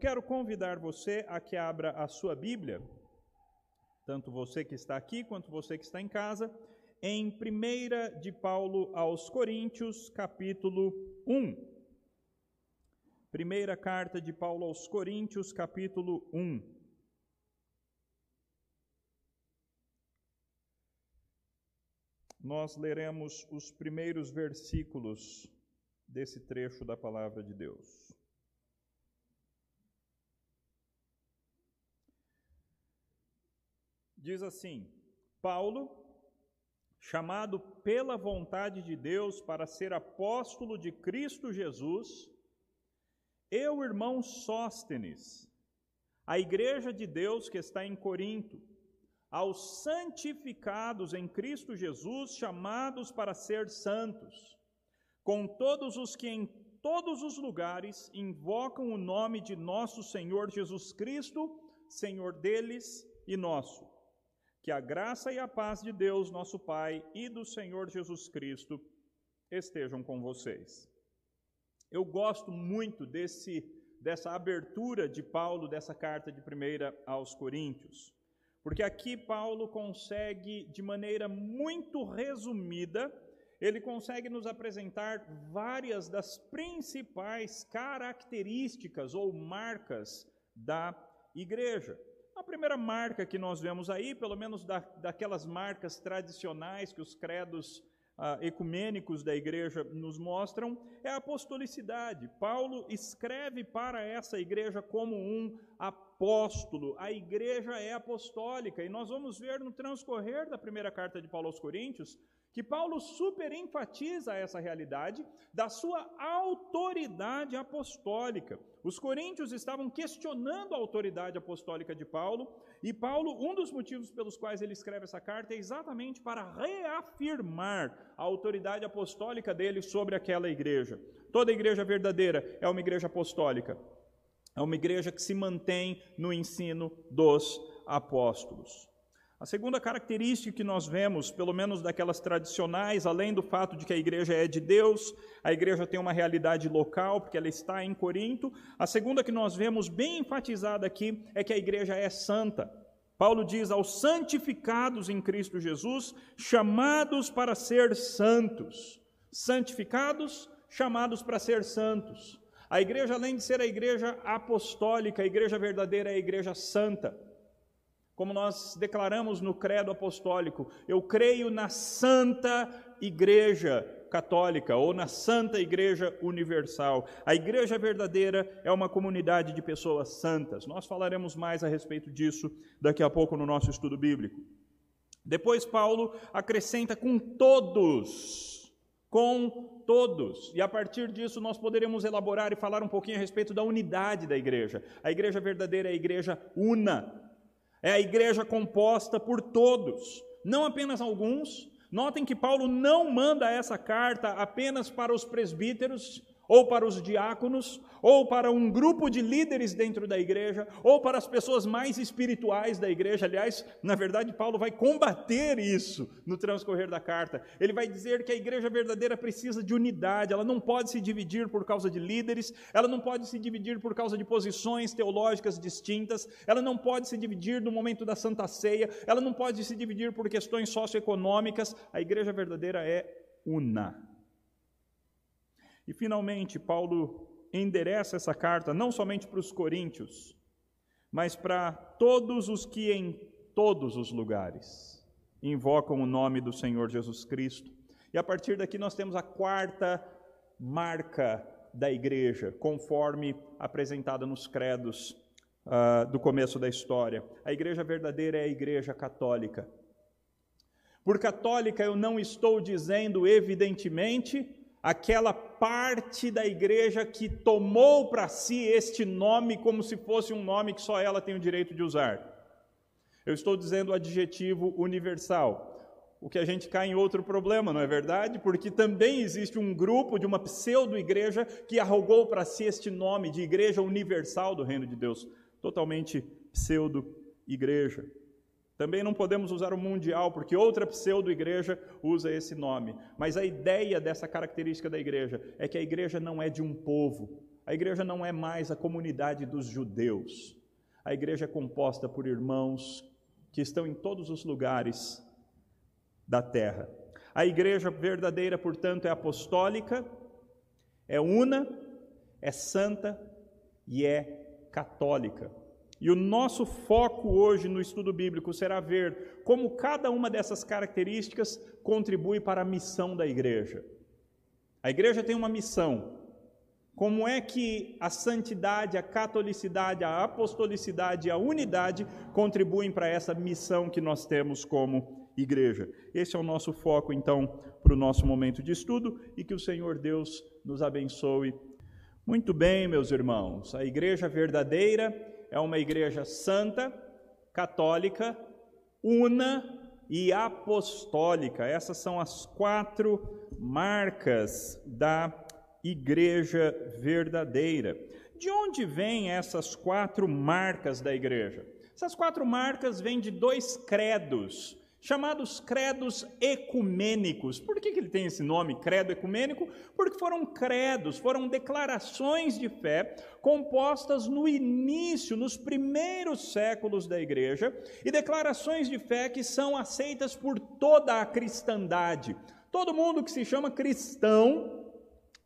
Quero convidar você a que abra a sua Bíblia, tanto você que está aqui quanto você que está em casa, em 1 de Paulo aos Coríntios, capítulo 1. Primeira carta de Paulo aos Coríntios, capítulo 1. Nós leremos os primeiros versículos desse trecho da palavra de Deus. Diz assim: Paulo, chamado pela vontade de Deus para ser apóstolo de Cristo Jesus, eu, irmão Sóstenes, a igreja de Deus que está em Corinto, aos santificados em Cristo Jesus, chamados para ser santos, com todos os que em todos os lugares invocam o nome de nosso Senhor Jesus Cristo, Senhor deles e nosso. Que a graça e a paz de Deus, nosso Pai, e do Senhor Jesus Cristo estejam com vocês. Eu gosto muito desse dessa abertura de Paulo dessa carta de primeira aos Coríntios, porque aqui Paulo consegue de maneira muito resumida, ele consegue nos apresentar várias das principais características ou marcas da igreja. A primeira marca que nós vemos aí, pelo menos da, daquelas marcas tradicionais que os credos ah, ecumênicos da igreja nos mostram, é a apostolicidade. Paulo escreve para essa igreja como um apóstolo. A igreja é apostólica, e nós vamos ver no transcorrer da primeira carta de Paulo aos Coríntios que Paulo super enfatiza essa realidade da sua autoridade apostólica. Os coríntios estavam questionando a autoridade apostólica de Paulo, e Paulo, um dos motivos pelos quais ele escreve essa carta é exatamente para reafirmar a autoridade apostólica dele sobre aquela igreja. Toda igreja verdadeira é uma igreja apostólica. É uma igreja que se mantém no ensino dos apóstolos. A segunda característica que nós vemos, pelo menos daquelas tradicionais, além do fato de que a igreja é de Deus, a igreja tem uma realidade local, porque ela está em Corinto, a segunda que nós vemos bem enfatizada aqui é que a igreja é santa. Paulo diz aos santificados em Cristo Jesus, chamados para ser santos. Santificados, chamados para ser santos. A igreja, além de ser a igreja apostólica, a igreja verdadeira é a igreja santa. Como nós declaramos no credo apostólico, eu creio na Santa Igreja Católica ou na Santa Igreja Universal. A igreja verdadeira é uma comunidade de pessoas santas. Nós falaremos mais a respeito disso daqui a pouco no nosso estudo bíblico. Depois, Paulo acrescenta com todos, com todos. E a partir disso nós poderemos elaborar e falar um pouquinho a respeito da unidade da igreja. A igreja verdadeira é a igreja una, é a igreja composta por todos, não apenas alguns. Notem que Paulo não manda essa carta apenas para os presbíteros, ou para os diáconos, ou para um grupo de líderes dentro da igreja, ou para as pessoas mais espirituais da igreja. Aliás, na verdade, Paulo vai combater isso no transcorrer da carta. Ele vai dizer que a igreja verdadeira precisa de unidade, ela não pode se dividir por causa de líderes, ela não pode se dividir por causa de posições teológicas distintas, ela não pode se dividir no momento da Santa Ceia, ela não pode se dividir por questões socioeconômicas. A igreja verdadeira é una. E finalmente, Paulo endereça essa carta não somente para os coríntios, mas para todos os que em todos os lugares invocam o nome do Senhor Jesus Cristo. E a partir daqui nós temos a quarta marca da igreja, conforme apresentada nos credos uh, do começo da história. A igreja verdadeira é a igreja católica. Por católica eu não estou dizendo, evidentemente, aquela parte da igreja que tomou para si este nome como se fosse um nome que só ela tem o direito de usar. Eu estou dizendo o adjetivo universal. O que a gente cai em outro problema, não é verdade? Porque também existe um grupo de uma pseudo-igreja que arrogou para si este nome de Igreja Universal do Reino de Deus. Totalmente pseudo-igreja. Também não podemos usar o mundial, porque outra pseudo-igreja usa esse nome. Mas a ideia dessa característica da igreja é que a igreja não é de um povo, A igreja não é mais a comunidade dos judeus. A igreja é composta por irmãos que estão em todos os lugares da terra. A igreja verdadeira, portanto, é apostólica, é una, é santa e é católica. E o nosso foco hoje no estudo bíblico será ver como cada uma dessas características contribui para a missão da igreja. A igreja tem uma missão. Como é que a santidade, a catolicidade, a apostolicidade e a unidade contribuem para essa missão que nós temos como igreja? Esse é o nosso foco, então, para o nosso momento de estudo e que o Senhor Deus nos abençoe. Muito bem, meus irmãos, a igreja verdadeira é uma igreja santa, católica, una e apostólica. Essas são as quatro marcas da igreja verdadeira. De onde vêm essas quatro marcas da igreja? Essas quatro marcas vêm de dois credos chamados credos ecumênicos. Por que, que ele tem esse nome, credo ecumênico? Porque foram credos, foram declarações de fé compostas no início, nos primeiros séculos da igreja, e declarações de fé que são aceitas por toda a cristandade. Todo mundo que se chama cristão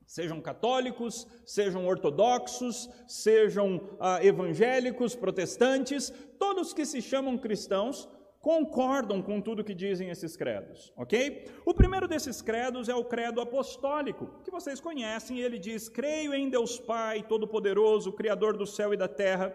sejam católicos, sejam ortodoxos, sejam ah, evangélicos, protestantes, todos que se chamam cristãos concordam com tudo que dizem esses credos, ok? O primeiro desses credos é o credo apostólico, que vocês conhecem, ele diz: Creio em Deus Pai, Todo-Poderoso, Criador do céu e da terra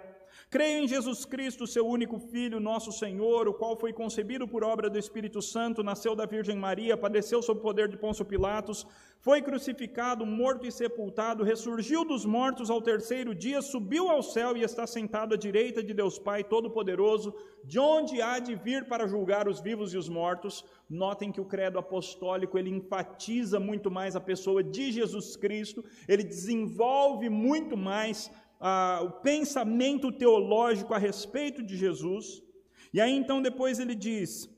Creio em Jesus Cristo, seu único Filho, nosso Senhor, o qual foi concebido por obra do Espírito Santo, nasceu da Virgem Maria, padeceu sob o poder de Pôncio Pilatos, foi crucificado, morto e sepultado, ressurgiu dos mortos ao terceiro dia, subiu ao céu e está sentado à direita de Deus Pai Todo-Poderoso, de onde há de vir para julgar os vivos e os mortos. Notem que o credo apostólico ele enfatiza muito mais a pessoa de Jesus Cristo, ele desenvolve muito mais ah, o pensamento teológico a respeito de Jesus. E aí então depois ele diz: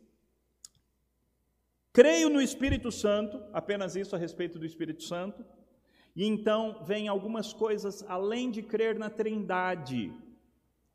creio no Espírito Santo, apenas isso a respeito do Espírito Santo. E então vem algumas coisas além de crer na Trindade.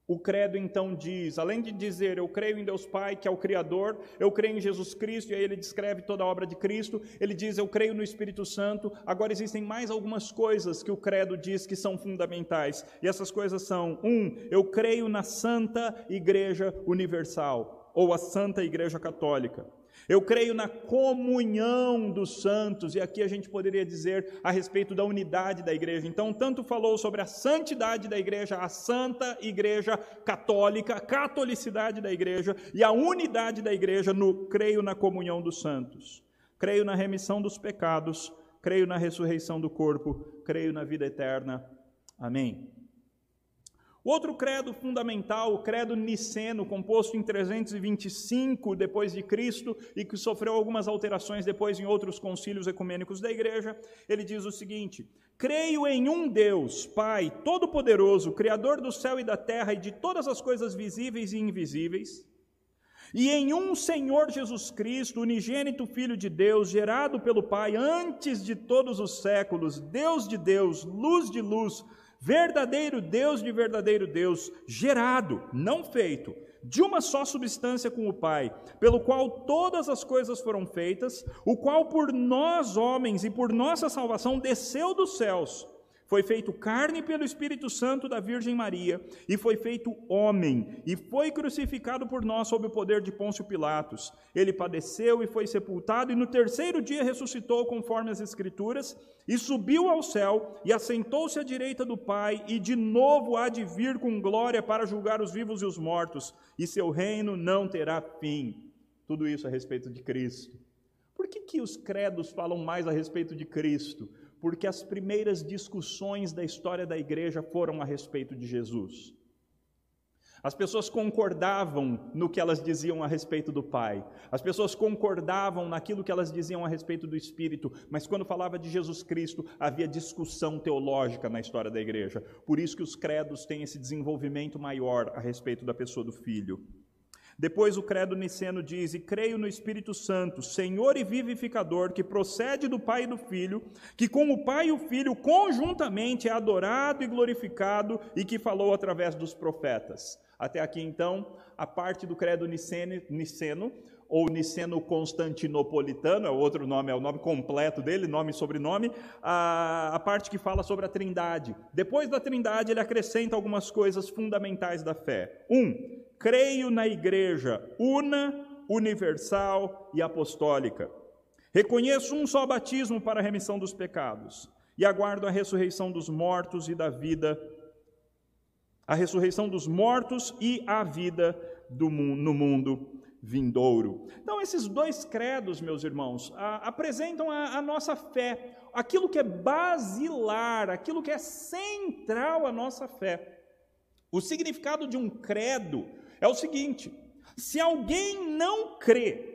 O credo então diz, além de dizer eu creio em Deus Pai, que é o Criador, eu creio em Jesus Cristo, e aí ele descreve toda a obra de Cristo, ele diz eu creio no Espírito Santo. Agora existem mais algumas coisas que o credo diz que são fundamentais, e essas coisas são: um, eu creio na Santa Igreja Universal, ou a Santa Igreja Católica. Eu creio na comunhão dos santos, e aqui a gente poderia dizer a respeito da unidade da igreja. Então, tanto falou sobre a santidade da igreja, a santa igreja católica, a catolicidade da igreja e a unidade da igreja no creio na comunhão dos santos. Creio na remissão dos pecados, creio na ressurreição do corpo, creio na vida eterna. Amém. O outro credo fundamental, o credo niceno, composto em 325 depois de Cristo e que sofreu algumas alterações depois em outros concílios ecumênicos da igreja, ele diz o seguinte: Creio em um Deus, Pai todo-poderoso, criador do céu e da terra e de todas as coisas visíveis e invisíveis, e em um Senhor Jesus Cristo, unigênito Filho de Deus, gerado pelo Pai antes de todos os séculos, Deus de Deus, luz de luz, verdadeiro Deus de verdadeiro Deus, gerado, não feito, de uma só substância com o Pai, pelo qual todas as coisas foram feitas, o qual por nós homens e por nossa salvação desceu dos céus foi feito carne pelo Espírito Santo da Virgem Maria, e foi feito homem, e foi crucificado por nós sob o poder de Pôncio Pilatos. Ele padeceu e foi sepultado, e no terceiro dia ressuscitou conforme as Escrituras, e subiu ao céu, e assentou-se à direita do Pai, e de novo há de vir com glória para julgar os vivos e os mortos, e seu reino não terá fim. Tudo isso a respeito de Cristo. Por que, que os credos falam mais a respeito de Cristo? Porque as primeiras discussões da história da igreja foram a respeito de Jesus. As pessoas concordavam no que elas diziam a respeito do Pai, as pessoas concordavam naquilo que elas diziam a respeito do Espírito, mas quando falava de Jesus Cristo, havia discussão teológica na história da igreja. Por isso que os credos têm esse desenvolvimento maior a respeito da pessoa do Filho. Depois o credo niceno diz: E creio no Espírito Santo, Senhor e vivificador, que procede do Pai e do Filho, que com o Pai e o Filho conjuntamente é adorado e glorificado e que falou através dos profetas. Até aqui então, a parte do credo niceno, niceno ou niceno constantinopolitano, é outro nome, é o nome completo dele, nome e sobrenome, a, a parte que fala sobre a trindade. Depois da trindade, ele acrescenta algumas coisas fundamentais da fé. Um, creio na igreja una, universal e apostólica. Reconheço um só batismo para a remissão dos pecados e aguardo a ressurreição dos mortos e da vida, a ressurreição dos mortos e a vida do, no mundo vindouro. Então, esses dois credos, meus irmãos, a, apresentam a, a nossa fé, aquilo que é basilar, aquilo que é central à nossa fé. O significado de um credo é o seguinte: se alguém não crê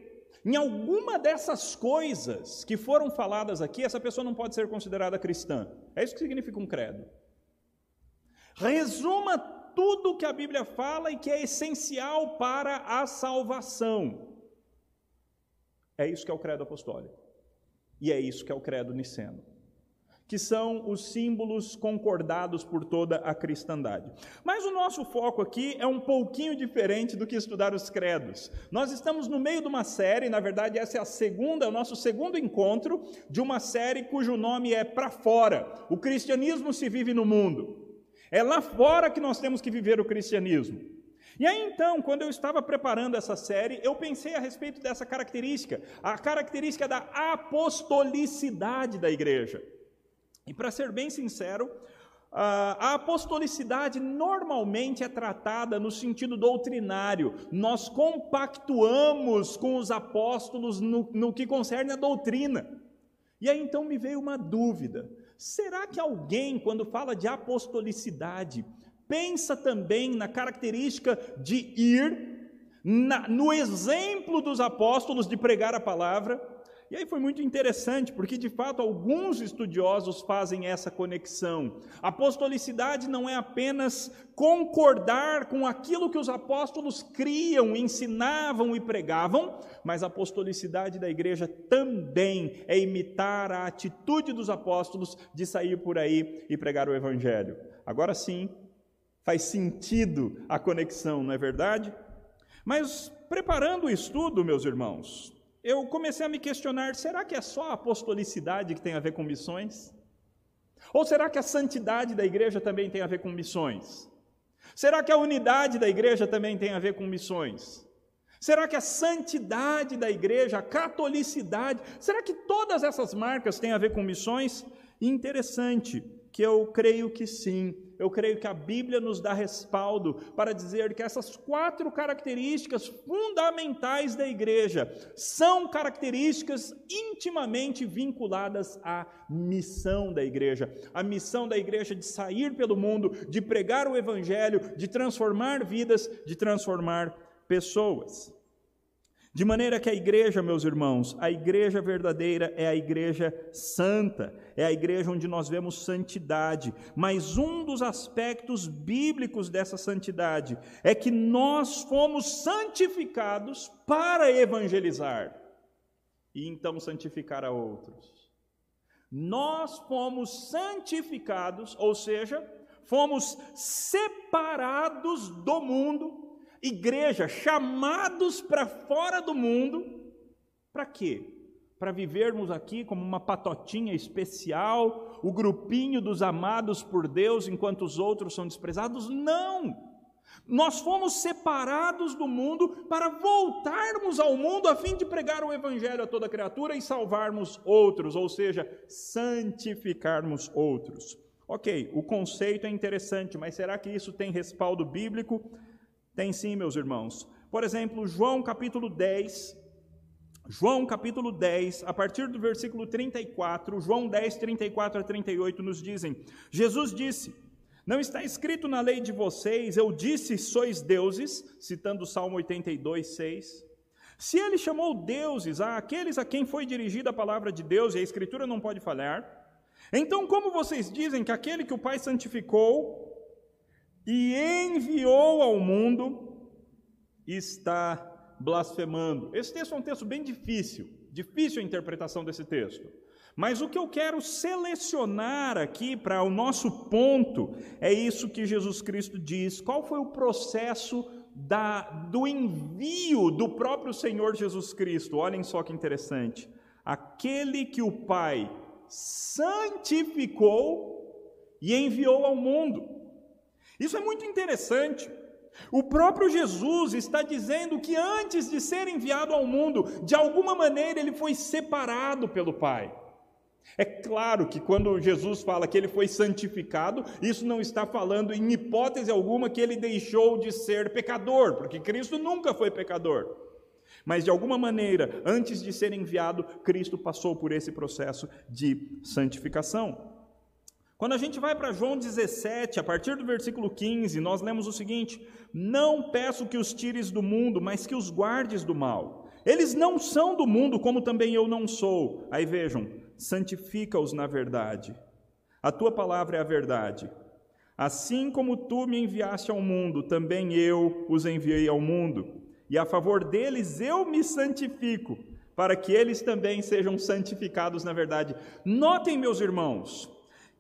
em alguma dessas coisas que foram faladas aqui, essa pessoa não pode ser considerada cristã. É isso que significa um credo. Resuma tudo que a Bíblia fala e que é essencial para a salvação. É isso que é o credo apostólico. E é isso que é o credo niceno. Que são os símbolos concordados por toda a cristandade. Mas o nosso foco aqui é um pouquinho diferente do que estudar os credos. Nós estamos no meio de uma série, na verdade, essa é a segunda, o nosso segundo encontro de uma série cujo nome é Para Fora. O cristianismo se vive no mundo. É lá fora que nós temos que viver o cristianismo. E aí então, quando eu estava preparando essa série, eu pensei a respeito dessa característica, a característica da apostolicidade da igreja. E para ser bem sincero, a apostolicidade normalmente é tratada no sentido doutrinário. Nós compactuamos com os apóstolos no, no que concerne a doutrina. E aí então me veio uma dúvida. Será que alguém, quando fala de apostolicidade, pensa também na característica de ir, na, no exemplo dos apóstolos de pregar a palavra? E aí foi muito interessante, porque de fato alguns estudiosos fazem essa conexão. Apostolicidade não é apenas concordar com aquilo que os apóstolos criam, ensinavam e pregavam, mas a apostolicidade da igreja também é imitar a atitude dos apóstolos de sair por aí e pregar o evangelho. Agora sim, faz sentido a conexão, não é verdade? Mas preparando o estudo, meus irmãos, eu comecei a me questionar: será que é só a apostolicidade que tem a ver com missões? Ou será que a santidade da igreja também tem a ver com missões? Será que a unidade da igreja também tem a ver com missões? Será que a santidade da igreja, a catolicidade, será que todas essas marcas têm a ver com missões? Interessante que eu creio que sim. Eu creio que a Bíblia nos dá respaldo para dizer que essas quatro características fundamentais da igreja são características intimamente vinculadas à missão da igreja. A missão da igreja de sair pelo mundo, de pregar o evangelho, de transformar vidas, de transformar pessoas. De maneira que a igreja, meus irmãos, a igreja verdadeira é a igreja santa, é a igreja onde nós vemos santidade. Mas um dos aspectos bíblicos dessa santidade é que nós fomos santificados para evangelizar e então santificar a outros. Nós fomos santificados, ou seja, fomos separados do mundo igreja, chamados para fora do mundo, para quê? Para vivermos aqui como uma patotinha especial, o grupinho dos amados por Deus enquanto os outros são desprezados? Não! Nós fomos separados do mundo para voltarmos ao mundo a fim de pregar o Evangelho a toda criatura e salvarmos outros, ou seja, santificarmos outros. Ok, o conceito é interessante, mas será que isso tem respaldo bíblico? Tem sim, meus irmãos. Por exemplo, João capítulo 10, João capítulo 10, a partir do versículo 34, João 10, 34 a 38 nos dizem: Jesus disse: Não está escrito na lei de vocês, eu disse sois deuses, citando o Salmo 82, 6. Se ele chamou deuses a aqueles a quem foi dirigida a palavra de Deus, e a Escritura não pode falhar, então como vocês dizem que aquele que o Pai santificou e enviou ao mundo está blasfemando? Esse texto é um texto bem difícil, difícil a interpretação desse texto. Mas o que eu quero selecionar aqui para o nosso ponto é isso que Jesus Cristo diz. Qual foi o processo da, do envio do próprio Senhor Jesus Cristo? Olhem só que interessante. Aquele que o Pai santificou e enviou ao mundo. Isso é muito interessante. O próprio Jesus está dizendo que antes de ser enviado ao mundo, de alguma maneira ele foi separado pelo Pai. É claro que quando Jesus fala que ele foi santificado, isso não está falando em hipótese alguma que ele deixou de ser pecador, porque Cristo nunca foi pecador. Mas de alguma maneira, antes de ser enviado, Cristo passou por esse processo de santificação. Quando a gente vai para João 17, a partir do versículo 15, nós lemos o seguinte: Não peço que os tires do mundo, mas que os guardes do mal. Eles não são do mundo, como também eu não sou. Aí vejam, santifica-os na verdade. A tua palavra é a verdade. Assim como tu me enviaste ao mundo, também eu os enviei ao mundo. E a favor deles eu me santifico, para que eles também sejam santificados na verdade. Notem, meus irmãos,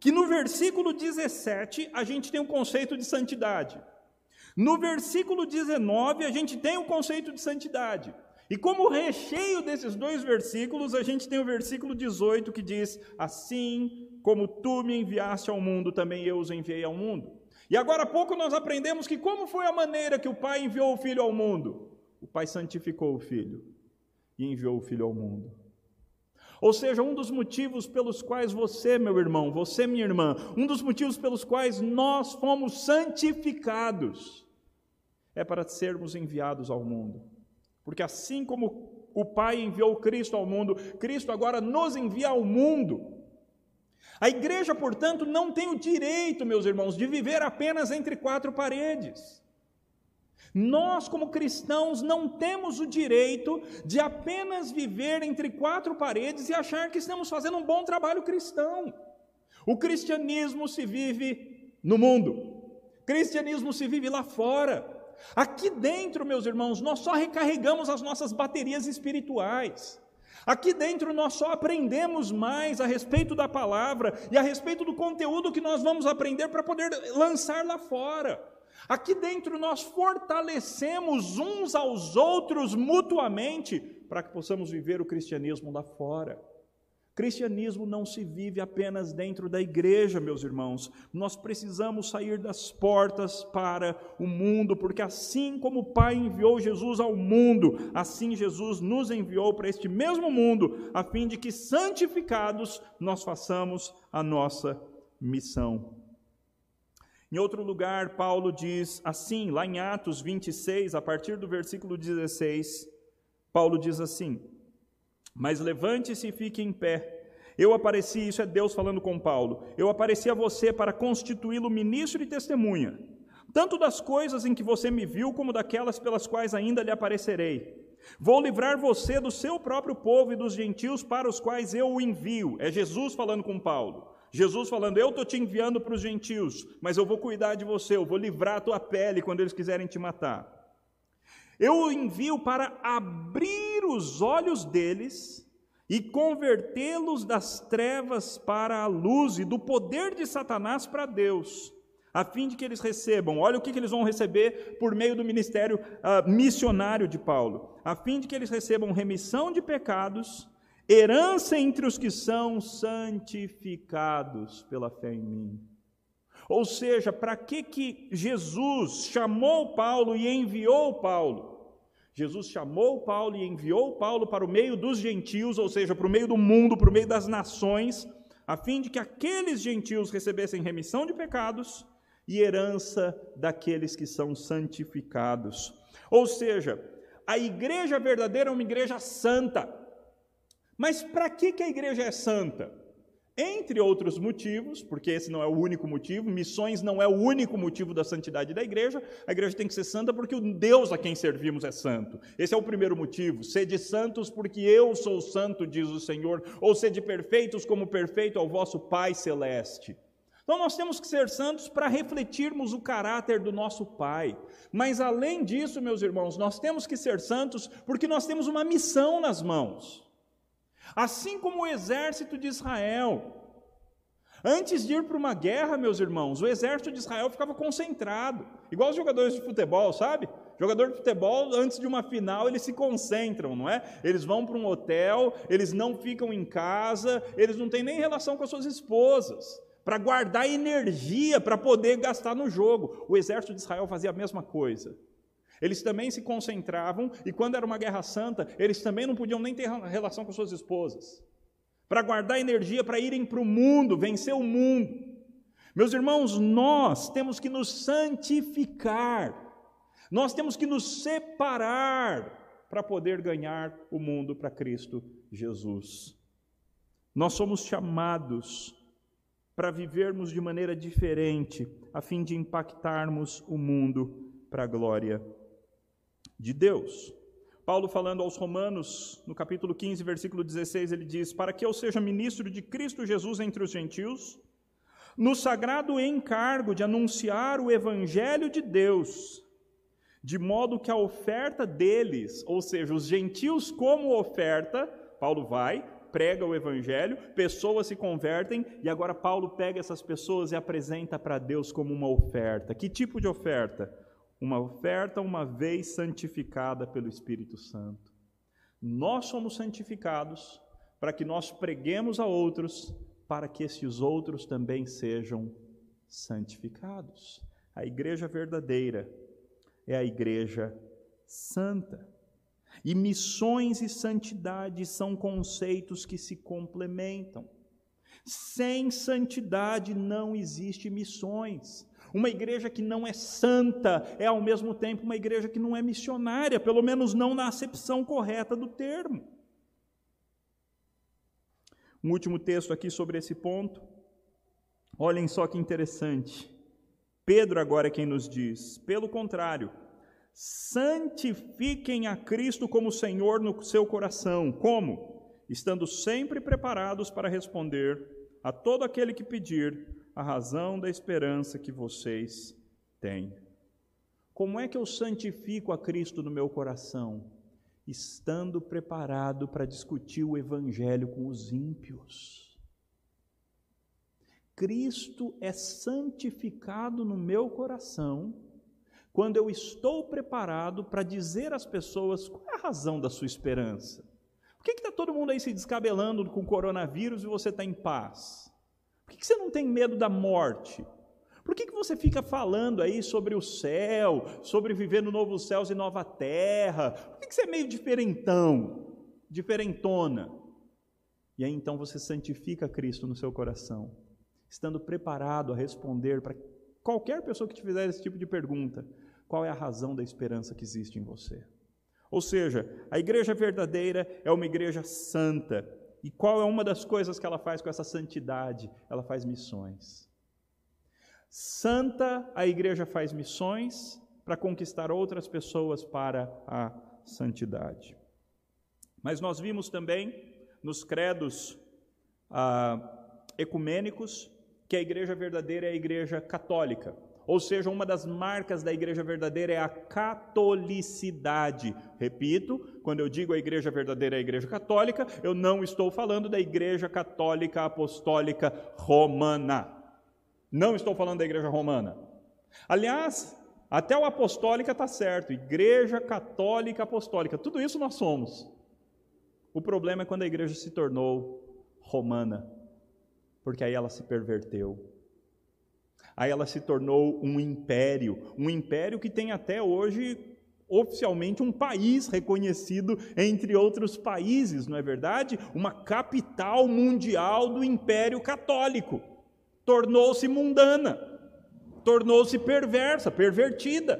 que no versículo 17 a gente tem o conceito de santidade. No versículo 19 a gente tem o conceito de santidade. E como recheio desses dois versículos, a gente tem o versículo 18 que diz: Assim como tu me enviaste ao mundo, também eu os enviei ao mundo. E agora há pouco nós aprendemos que como foi a maneira que o Pai enviou o Filho ao mundo? O Pai santificou o Filho e enviou o Filho ao mundo. Ou seja, um dos motivos pelos quais você, meu irmão, você, minha irmã, um dos motivos pelos quais nós fomos santificados é para sermos enviados ao mundo. Porque assim como o Pai enviou Cristo ao mundo, Cristo agora nos envia ao mundo. A igreja, portanto, não tem o direito, meus irmãos, de viver apenas entre quatro paredes. Nós, como cristãos, não temos o direito de apenas viver entre quatro paredes e achar que estamos fazendo um bom trabalho cristão. O cristianismo se vive no mundo, cristianismo se vive lá fora. Aqui dentro, meus irmãos, nós só recarregamos as nossas baterias espirituais. Aqui dentro nós só aprendemos mais a respeito da palavra e a respeito do conteúdo que nós vamos aprender para poder lançar lá fora. Aqui dentro nós fortalecemos uns aos outros mutuamente para que possamos viver o cristianismo lá fora. Cristianismo não se vive apenas dentro da igreja, meus irmãos. Nós precisamos sair das portas para o mundo, porque assim como o Pai enviou Jesus ao mundo, assim Jesus nos enviou para este mesmo mundo, a fim de que santificados nós façamos a nossa missão. Em outro lugar, Paulo diz assim, lá em Atos 26, a partir do versículo 16, Paulo diz assim: mas levante-se e fique em pé. Eu apareci, isso é Deus falando com Paulo. Eu apareci a você para constituí-lo ministro e testemunha, tanto das coisas em que você me viu, como daquelas pelas quais ainda lhe aparecerei. Vou livrar você do seu próprio povo e dos gentios para os quais eu o envio. É Jesus falando com Paulo. Jesus falando: Eu estou te enviando para os gentios, mas eu vou cuidar de você, eu vou livrar a tua pele quando eles quiserem te matar. Eu o envio para abrir os olhos deles e convertê-los das trevas para a luz e do poder de Satanás para Deus, a fim de que eles recebam, olha o que, que eles vão receber por meio do ministério uh, missionário de Paulo, a fim de que eles recebam remissão de pecados, herança entre os que são santificados pela fé em mim. Ou seja, para que, que Jesus chamou Paulo e enviou Paulo? Jesus chamou Paulo e enviou Paulo para o meio dos gentios, ou seja, para o meio do mundo, para o meio das nações, a fim de que aqueles gentios recebessem remissão de pecados e herança daqueles que são santificados. Ou seja, a igreja verdadeira é uma igreja santa. Mas para que, que a igreja é santa? Entre outros motivos, porque esse não é o único motivo, missões não é o único motivo da santidade da igreja, a igreja tem que ser santa porque o Deus a quem servimos é santo. Esse é o primeiro motivo. Sede santos porque eu sou santo, diz o Senhor, ou sede perfeitos como perfeito é o vosso Pai celeste. Então nós temos que ser santos para refletirmos o caráter do nosso Pai. Mas além disso, meus irmãos, nós temos que ser santos porque nós temos uma missão nas mãos. Assim como o exército de Israel. Antes de ir para uma guerra, meus irmãos, o exército de Israel ficava concentrado, igual os jogadores de futebol, sabe? Jogador de futebol, antes de uma final, eles se concentram, não é? Eles vão para um hotel, eles não ficam em casa, eles não têm nem relação com as suas esposas para guardar energia para poder gastar no jogo. O exército de Israel fazia a mesma coisa. Eles também se concentravam, e quando era uma guerra santa, eles também não podiam nem ter relação com suas esposas, para guardar energia para irem para o mundo, vencer o mundo. Meus irmãos, nós temos que nos santificar, nós temos que nos separar para poder ganhar o mundo para Cristo Jesus. Nós somos chamados para vivermos de maneira diferente, a fim de impactarmos o mundo para a glória de Deus. Paulo, falando aos Romanos, no capítulo 15, versículo 16, ele diz: Para que eu seja ministro de Cristo Jesus entre os gentios, no sagrado encargo de anunciar o evangelho de Deus, de modo que a oferta deles, ou seja, os gentios como oferta, Paulo vai, prega o evangelho, pessoas se convertem e agora Paulo pega essas pessoas e apresenta para Deus como uma oferta. Que tipo de oferta? Uma oferta uma vez santificada pelo Espírito Santo. Nós somos santificados para que nós preguemos a outros, para que esses outros também sejam santificados. A igreja verdadeira é a igreja santa. E missões e santidade são conceitos que se complementam. Sem santidade não existe missões. Uma igreja que não é santa é ao mesmo tempo uma igreja que não é missionária, pelo menos não na acepção correta do termo. Um último texto aqui sobre esse ponto. Olhem só que interessante. Pedro agora é quem nos diz: pelo contrário, santifiquem a Cristo como Senhor no seu coração. Como? Estando sempre preparados para responder a todo aquele que pedir a razão da esperança que vocês têm. Como é que eu santifico a Cristo no meu coração? Estando preparado para discutir o Evangelho com os ímpios. Cristo é santificado no meu coração quando eu estou preparado para dizer às pessoas qual é a razão da sua esperança. Por que está todo mundo aí se descabelando com o coronavírus e você está em paz? Por que, você não tem medo da morte? Por que, que você fica falando aí sobre o céu, sobre viver no novo céus e nova terra? Por que, que você é meio diferentão, diferentona? E aí então você santifica Cristo no seu coração, estando preparado a responder para qualquer pessoa que te fizer esse tipo de pergunta qual é a razão da esperança que existe em você. Ou seja, a igreja verdadeira é uma igreja santa. E qual é uma das coisas que ela faz com essa santidade? Ela faz missões. Santa, a igreja faz missões para conquistar outras pessoas para a santidade. Mas nós vimos também nos credos ah, ecumênicos que a igreja verdadeira é a igreja católica. Ou seja, uma das marcas da igreja verdadeira é a catolicidade. Repito, quando eu digo a igreja verdadeira é a igreja católica, eu não estou falando da igreja católica apostólica romana. Não estou falando da igreja romana. Aliás, até o apostólica está certo, igreja católica apostólica, tudo isso nós somos. O problema é quando a igreja se tornou romana, porque aí ela se perverteu Aí ela se tornou um império, um império que tem até hoje oficialmente um país reconhecido entre outros países, não é verdade? Uma capital mundial do Império Católico. Tornou-se mundana, tornou-se perversa, pervertida,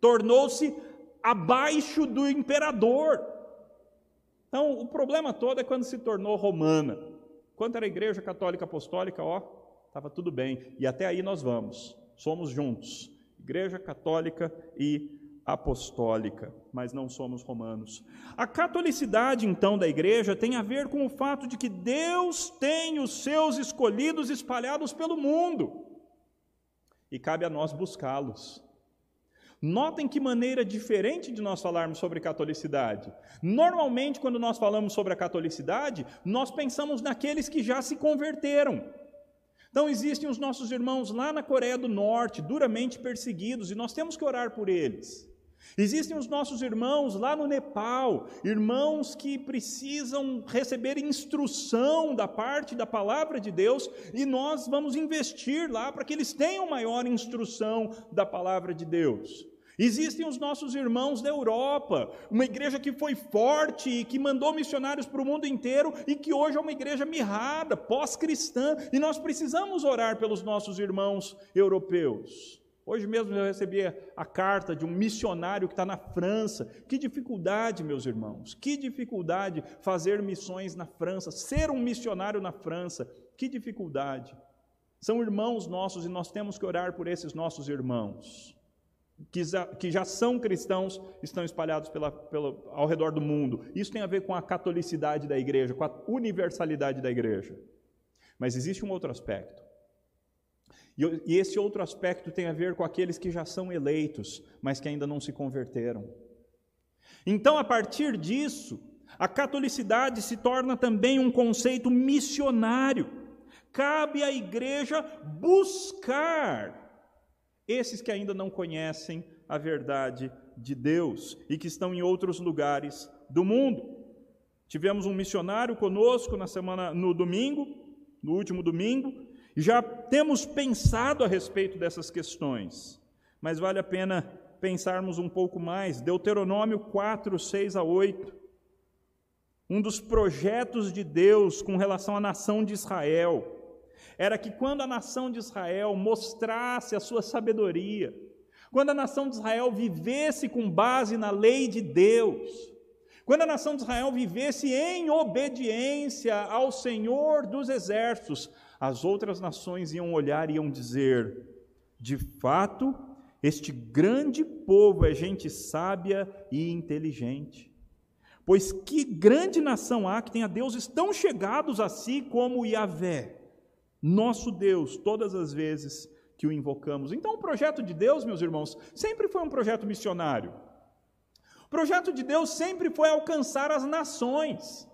tornou-se abaixo do imperador. Então, o problema todo é quando se tornou romana. Quanto era a Igreja Católica Apostólica, ó, estava tudo bem. E até aí nós vamos, somos juntos, Igreja Católica e apostólica, mas não somos romanos. A catolicidade, então, da igreja tem a ver com o fato de que Deus tem os seus escolhidos espalhados pelo mundo e cabe a nós buscá-los. Notem que maneira diferente de nós falarmos sobre catolicidade. Normalmente, quando nós falamos sobre a catolicidade, nós pensamos naqueles que já se converteram. Então, existem os nossos irmãos lá na Coreia do Norte, duramente perseguidos, e nós temos que orar por eles. Existem os nossos irmãos lá no Nepal, irmãos que precisam receber instrução da parte da palavra de Deus, e nós vamos investir lá para que eles tenham maior instrução da palavra de Deus. Existem os nossos irmãos da Europa, uma igreja que foi forte e que mandou missionários para o mundo inteiro e que hoje é uma igreja mirrada, pós-cristã, e nós precisamos orar pelos nossos irmãos europeus. Hoje mesmo eu recebi a carta de um missionário que está na França. Que dificuldade, meus irmãos, que dificuldade fazer missões na França, ser um missionário na França, que dificuldade. São irmãos nossos e nós temos que orar por esses nossos irmãos que já, são cristãos, estão espalhados pela, pela, ao redor do mundo. Isso tem a ver com a catolicidade da igreja, com a universalidade da igreja. Mas existe um outro aspecto. E, e esse outro aspecto tem a ver com aqueles que já são eleitos, mas que ainda não se converteram. Então, a partir disso, a catolicidade se torna também um conceito missionário. Cabe à igreja buscar esses que ainda não conhecem a verdade de Deus e que estão em outros lugares do mundo. Tivemos um missionário conosco na semana no domingo, no último domingo, já temos pensado a respeito dessas questões. Mas vale a pena pensarmos um pouco mais. Deuteronômio 4, 6 a 8. Um dos projetos de Deus com relação à nação de Israel era que quando a nação de Israel mostrasse a sua sabedoria, quando a nação de Israel vivesse com base na lei de Deus, quando a nação de Israel vivesse em obediência ao Senhor dos exércitos, as outras nações iam olhar e iam dizer: de fato, este grande povo é gente sábia e inteligente. Pois que grande nação há que tenha deuses tão chegados a si como Yahvé? Nosso Deus, todas as vezes que o invocamos. Então, o projeto de Deus, meus irmãos, sempre foi um projeto missionário. O projeto de Deus sempre foi alcançar as nações.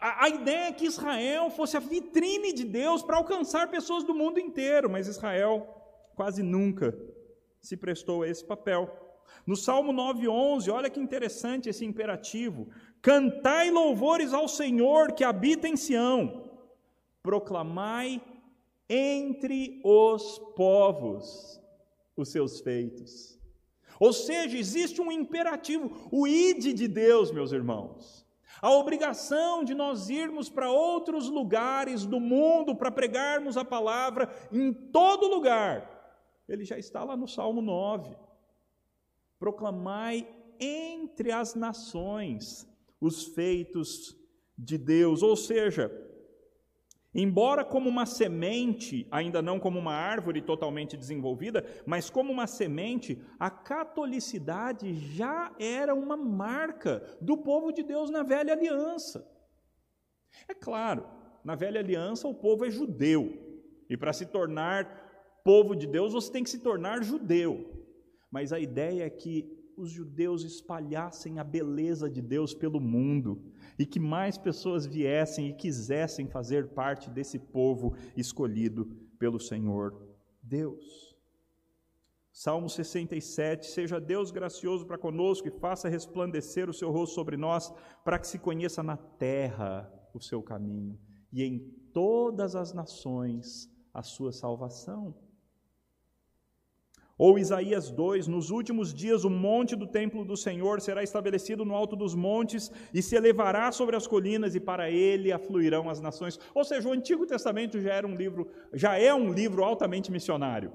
A, a ideia é que Israel fosse a vitrine de Deus para alcançar pessoas do mundo inteiro, mas Israel quase nunca se prestou a esse papel. No Salmo 9:11, olha que interessante esse imperativo: Cantai louvores ao Senhor que habita em Sião proclamai entre os povos os seus feitos. Ou seja, existe um imperativo, o ide de Deus, meus irmãos. A obrigação de nós irmos para outros lugares do mundo para pregarmos a palavra em todo lugar. Ele já está lá no Salmo 9. Proclamai entre as nações os feitos de Deus, ou seja, Embora como uma semente, ainda não como uma árvore totalmente desenvolvida, mas como uma semente, a catolicidade já era uma marca do povo de Deus na velha aliança. É claro, na velha aliança o povo é judeu, e para se tornar povo de Deus você tem que se tornar judeu. Mas a ideia é que os judeus espalhassem a beleza de Deus pelo mundo e que mais pessoas viessem e quisessem fazer parte desse povo escolhido pelo Senhor Deus. Salmo 67: Seja Deus gracioso para conosco e faça resplandecer o seu rosto sobre nós, para que se conheça na terra o seu caminho e em todas as nações a sua salvação. Ou Isaías 2: Nos últimos dias o monte do templo do Senhor será estabelecido no alto dos montes e se elevará sobre as colinas e para ele afluirão as nações. Ou seja, o Antigo Testamento já era um livro, já é um livro altamente missionário.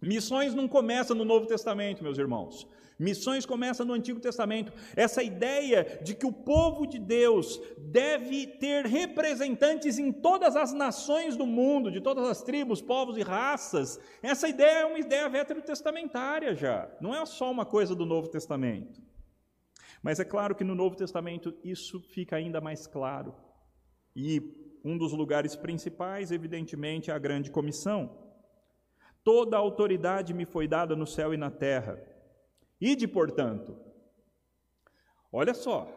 Missões não começam no Novo Testamento, meus irmãos. Missões começam no Antigo Testamento. Essa ideia de que o povo de Deus deve ter representantes em todas as nações do mundo, de todas as tribos, povos e raças, essa ideia é uma ideia veterotestamentária já. Não é só uma coisa do Novo Testamento. Mas é claro que no Novo Testamento isso fica ainda mais claro. E um dos lugares principais, evidentemente, é a grande comissão. Toda a autoridade me foi dada no céu e na terra. Ide, portanto. Olha só.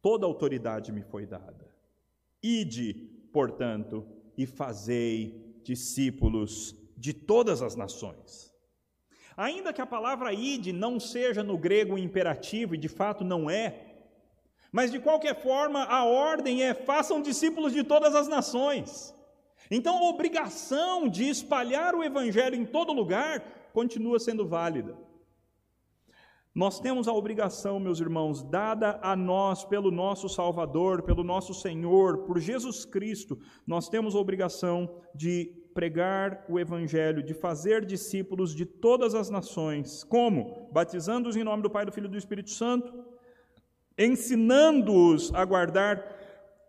Toda autoridade me foi dada. Ide, portanto, e fazei discípulos de todas as nações. Ainda que a palavra ide não seja no grego imperativo, e de fato não é, mas de qualquer forma a ordem é: façam discípulos de todas as nações. Então a obrigação de espalhar o evangelho em todo lugar continua sendo válida. Nós temos a obrigação, meus irmãos, dada a nós pelo nosso Salvador, pelo nosso Senhor, por Jesus Cristo, nós temos a obrigação de pregar o Evangelho, de fazer discípulos de todas as nações. Como? Batizando-os em nome do Pai, do Filho e do Espírito Santo, ensinando-os a guardar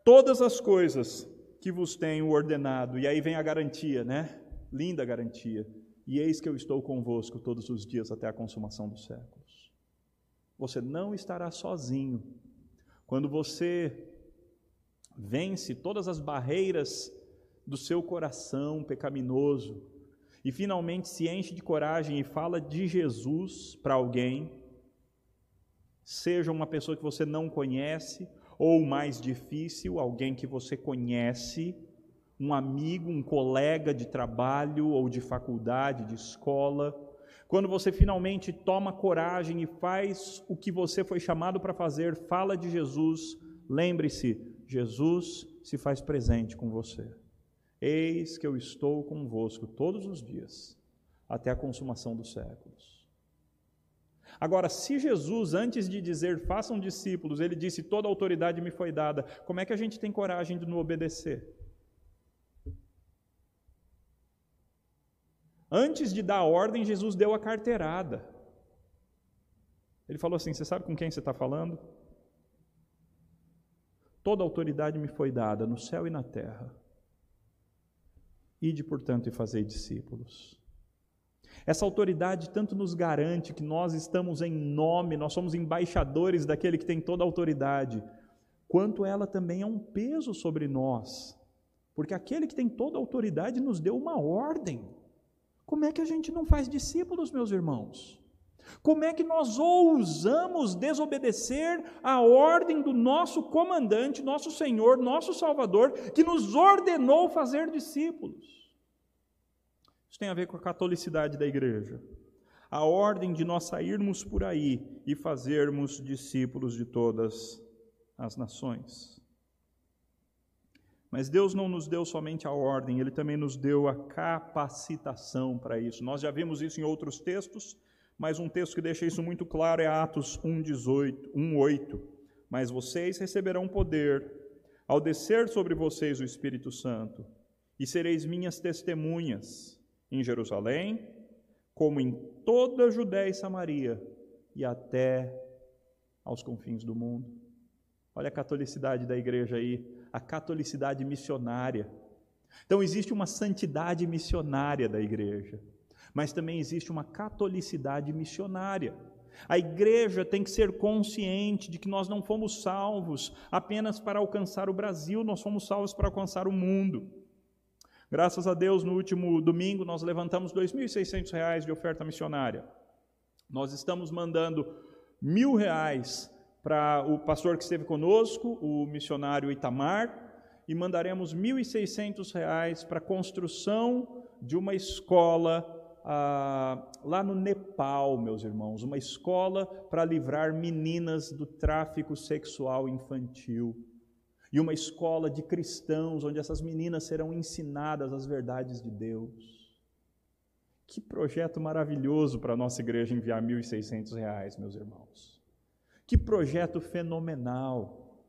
todas as coisas que vos tenho ordenado. E aí vem a garantia, né? Linda garantia. E eis que eu estou convosco todos os dias até a consumação dos séculos. Você não estará sozinho. Quando você vence todas as barreiras do seu coração pecaminoso e finalmente se enche de coragem e fala de Jesus para alguém, seja uma pessoa que você não conhece, ou mais difícil, alguém que você conhece, um amigo, um colega de trabalho ou de faculdade, de escola. Quando você finalmente toma coragem e faz o que você foi chamado para fazer, fala de Jesus, lembre-se: Jesus se faz presente com você. Eis que eu estou convosco todos os dias, até a consumação dos séculos. Agora, se Jesus, antes de dizer façam discípulos, ele disse toda autoridade me foi dada, como é que a gente tem coragem de não obedecer? Antes de dar a ordem, Jesus deu a carteirada. Ele falou assim: Você sabe com quem você está falando? Toda autoridade me foi dada no céu e na terra. Ide, portanto, e fazei discípulos. Essa autoridade tanto nos garante que nós estamos em nome, nós somos embaixadores daquele que tem toda a autoridade, quanto ela também é um peso sobre nós, porque aquele que tem toda a autoridade nos deu uma ordem. Como é que a gente não faz discípulos, meus irmãos? Como é que nós ousamos desobedecer a ordem do nosso comandante, nosso Senhor, nosso Salvador, que nos ordenou fazer discípulos? Isso tem a ver com a catolicidade da igreja. A ordem de nós sairmos por aí e fazermos discípulos de todas as nações. Mas Deus não nos deu somente a ordem, Ele também nos deu a capacitação para isso. Nós já vimos isso em outros textos, mas um texto que deixa isso muito claro é Atos 1:18, 1:8. Mas vocês receberão poder ao descer sobre vocês o Espírito Santo, e sereis minhas testemunhas em Jerusalém, como em toda a Judéia e Samaria e até aos confins do mundo. Olha a catolicidade da igreja aí, a catolicidade missionária. Então existe uma santidade missionária da igreja mas também existe uma catolicidade missionária. A igreja tem que ser consciente de que nós não fomos salvos apenas para alcançar o Brasil, nós fomos salvos para alcançar o mundo. Graças a Deus, no último domingo, nós levantamos R$ 2.600 de oferta missionária. Nós estamos mandando mil reais para o pastor que esteve conosco, o missionário Itamar, e mandaremos R$ 1.600 para a construção de uma escola ah, lá no Nepal, meus irmãos, uma escola para livrar meninas do tráfico sexual infantil. E uma escola de cristãos, onde essas meninas serão ensinadas as verdades de Deus. Que projeto maravilhoso para a nossa igreja enviar R$ 1.600, meus irmãos. Que projeto fenomenal.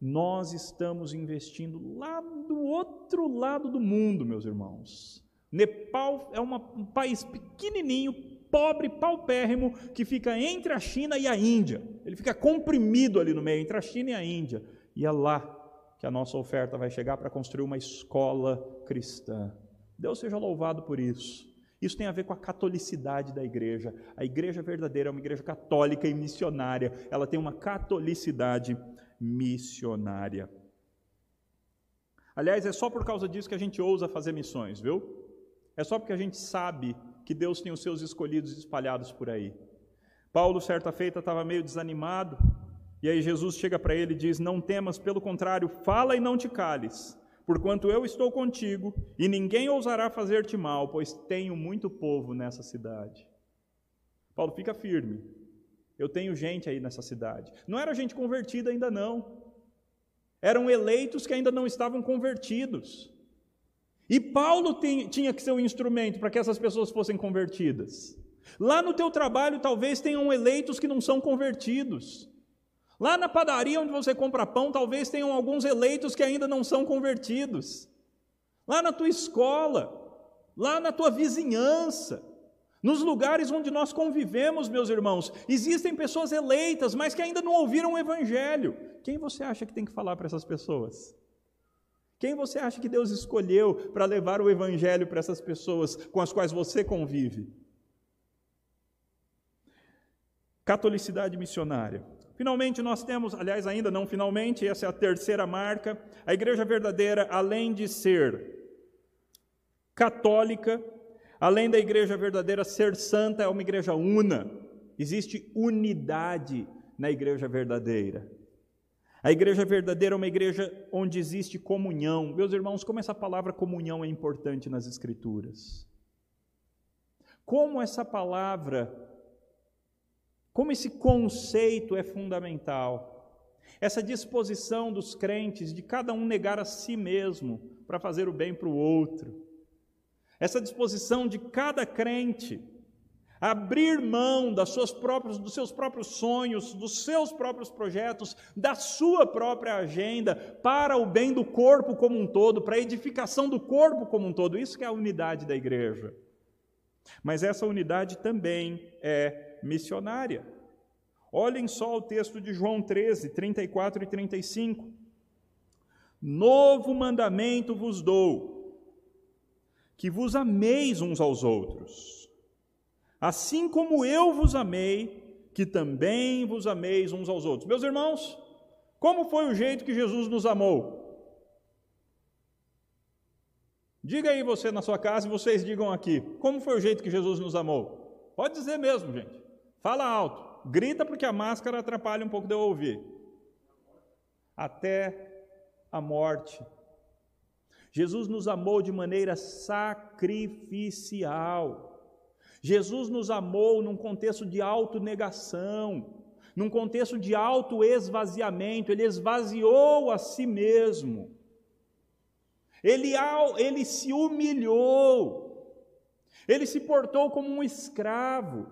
Nós estamos investindo lá do outro lado do mundo, meus irmãos Nepal é uma, um país pequenininho, pobre, paupérrimo, que fica entre a China e a Índia. Ele fica comprimido ali no meio, entre a China e a Índia. E é lá que a nossa oferta vai chegar para construir uma escola cristã. Deus seja louvado por isso. Isso tem a ver com a catolicidade da igreja. A igreja verdadeira é uma igreja católica e missionária. Ela tem uma catolicidade missionária. Aliás, é só por causa disso que a gente ousa fazer missões, viu? É só porque a gente sabe que Deus tem os seus escolhidos espalhados por aí. Paulo, certa feita, estava meio desanimado, e aí Jesus chega para ele e diz: Não temas, pelo contrário, fala e não te cales, porquanto eu estou contigo, e ninguém ousará fazer-te mal, pois tenho muito povo nessa cidade. Paulo, fica firme. Eu tenho gente aí nessa cidade. Não era gente convertida ainda não. Eram eleitos que ainda não estavam convertidos. E Paulo tem, tinha que ser um instrumento para que essas pessoas fossem convertidas. Lá no teu trabalho, talvez tenham eleitos que não são convertidos. Lá na padaria onde você compra pão, talvez tenham alguns eleitos que ainda não são convertidos. Lá na tua escola, lá na tua vizinhança, nos lugares onde nós convivemos, meus irmãos, existem pessoas eleitas, mas que ainda não ouviram o Evangelho. Quem você acha que tem que falar para essas pessoas? Quem você acha que Deus escolheu para levar o Evangelho para essas pessoas com as quais você convive? Catolicidade missionária. Finalmente, nós temos, aliás, ainda não finalmente, essa é a terceira marca. A igreja verdadeira, além de ser católica, além da igreja verdadeira ser santa, é uma igreja una. Existe unidade na igreja verdadeira. A igreja verdadeira é uma igreja onde existe comunhão. Meus irmãos, como essa palavra comunhão é importante nas Escrituras. Como essa palavra, como esse conceito é fundamental. Essa disposição dos crentes de cada um negar a si mesmo para fazer o bem para o outro. Essa disposição de cada crente abrir mão das suas próprias, dos seus próprios sonhos, dos seus próprios projetos, da sua própria agenda para o bem do corpo como um todo, para a edificação do corpo como um todo. Isso que é a unidade da igreja. Mas essa unidade também é missionária. Olhem só o texto de João 13, 34 e 35. Novo mandamento vos dou, que vos ameis uns aos outros Assim como eu vos amei, que também vos ameis uns aos outros. Meus irmãos, como foi o jeito que Jesus nos amou? Diga aí você na sua casa e vocês digam aqui. Como foi o jeito que Jesus nos amou? Pode dizer mesmo, gente. Fala alto. Grita porque a máscara atrapalha um pouco de eu ouvir. Até a morte. Jesus nos amou de maneira sacrificial. Jesus nos amou num contexto de autonegação, num contexto de autoesvaziamento, ele esvaziou a si mesmo. Ele, ele se humilhou, ele se portou como um escravo,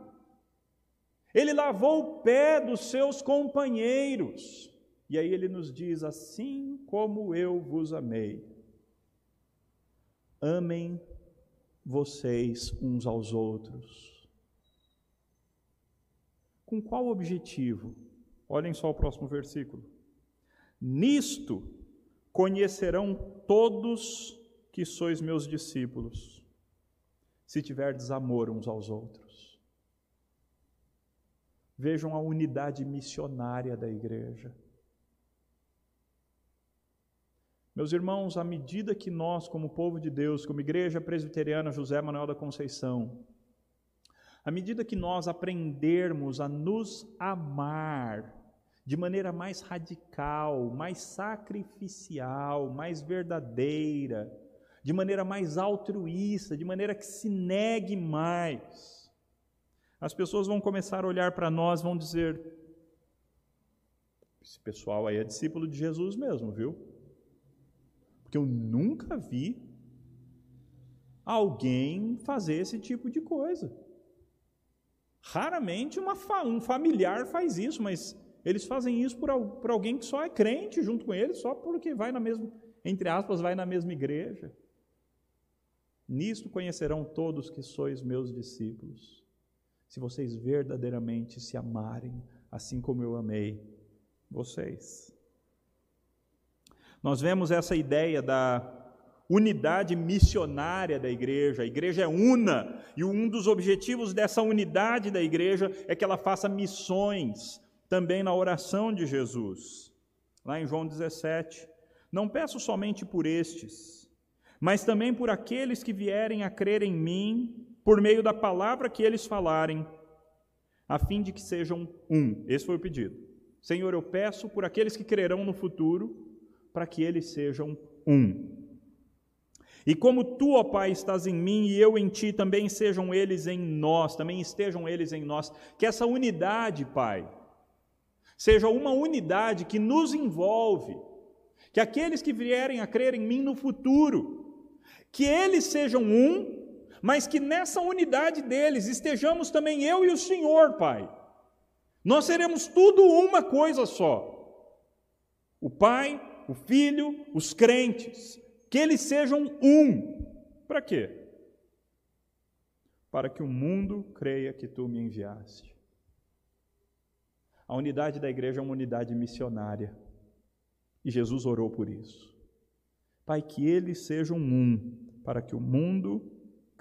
ele lavou o pé dos seus companheiros, e aí ele nos diz: Assim como eu vos amei, amem vocês uns aos outros. Com qual objetivo? Olhem só o próximo versículo. Nisto conhecerão todos que sois meus discípulos, se tiverdes amor uns aos outros. Vejam a unidade missionária da igreja. Meus irmãos, à medida que nós, como povo de Deus, como Igreja Presbiteriana José Manuel da Conceição, à medida que nós aprendermos a nos amar de maneira mais radical, mais sacrificial, mais verdadeira, de maneira mais altruísta, de maneira que se negue mais, as pessoas vão começar a olhar para nós, vão dizer: esse pessoal aí é discípulo de Jesus mesmo, viu? Porque eu nunca vi alguém fazer esse tipo de coisa. Raramente um familiar faz isso, mas eles fazem isso por, por alguém que só é crente junto com eles, só porque vai na mesma, entre aspas, vai na mesma igreja. Nisto conhecerão todos que sois meus discípulos, se vocês verdadeiramente se amarem, assim como eu amei vocês. Nós vemos essa ideia da unidade missionária da igreja. A igreja é una, e um dos objetivos dessa unidade da igreja é que ela faça missões também na oração de Jesus. Lá em João 17, não peço somente por estes, mas também por aqueles que vierem a crer em mim por meio da palavra que eles falarem, a fim de que sejam um. Esse foi o pedido. Senhor, eu peço por aqueles que crerão no futuro, para que eles sejam um. E como tu, ó Pai, estás em mim e eu em ti, também sejam eles em nós, também estejam eles em nós. Que essa unidade, Pai, seja uma unidade que nos envolve. Que aqueles que vierem a crer em mim no futuro, que eles sejam um, mas que nessa unidade deles estejamos também eu e o Senhor, Pai. Nós seremos tudo uma coisa só. O Pai, o Filho, os crentes, que eles sejam um. Para quê? Para que o mundo creia que tu me enviaste. A unidade da igreja é uma unidade missionária. E Jesus orou por isso. Pai, que eles sejam um, para que o mundo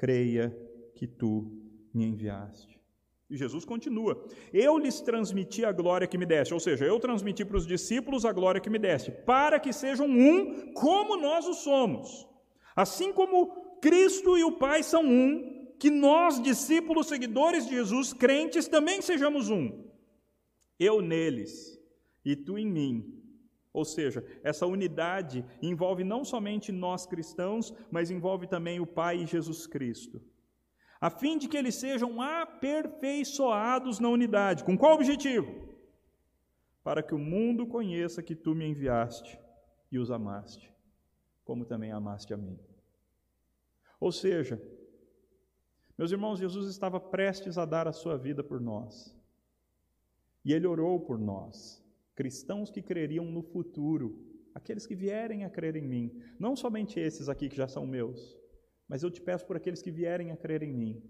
creia que tu me enviaste. E Jesus continua: Eu lhes transmiti a glória que me deste, ou seja, eu transmiti para os discípulos a glória que me deste, para que sejam um como nós o somos. Assim como Cristo e o Pai são um, que nós, discípulos, seguidores de Jesus, crentes, também sejamos um. Eu neles e tu em mim. Ou seja, essa unidade envolve não somente nós cristãos, mas envolve também o Pai e Jesus Cristo a fim de que eles sejam aperfeiçoados na unidade. Com qual objetivo? Para que o mundo conheça que tu me enviaste e os amaste, como também amaste a mim. Ou seja, meus irmãos, Jesus estava prestes a dar a sua vida por nós. E ele orou por nós, cristãos que creriam no futuro, aqueles que vierem a crer em mim, não somente esses aqui que já são meus, mas eu te peço por aqueles que vierem a crer em mim,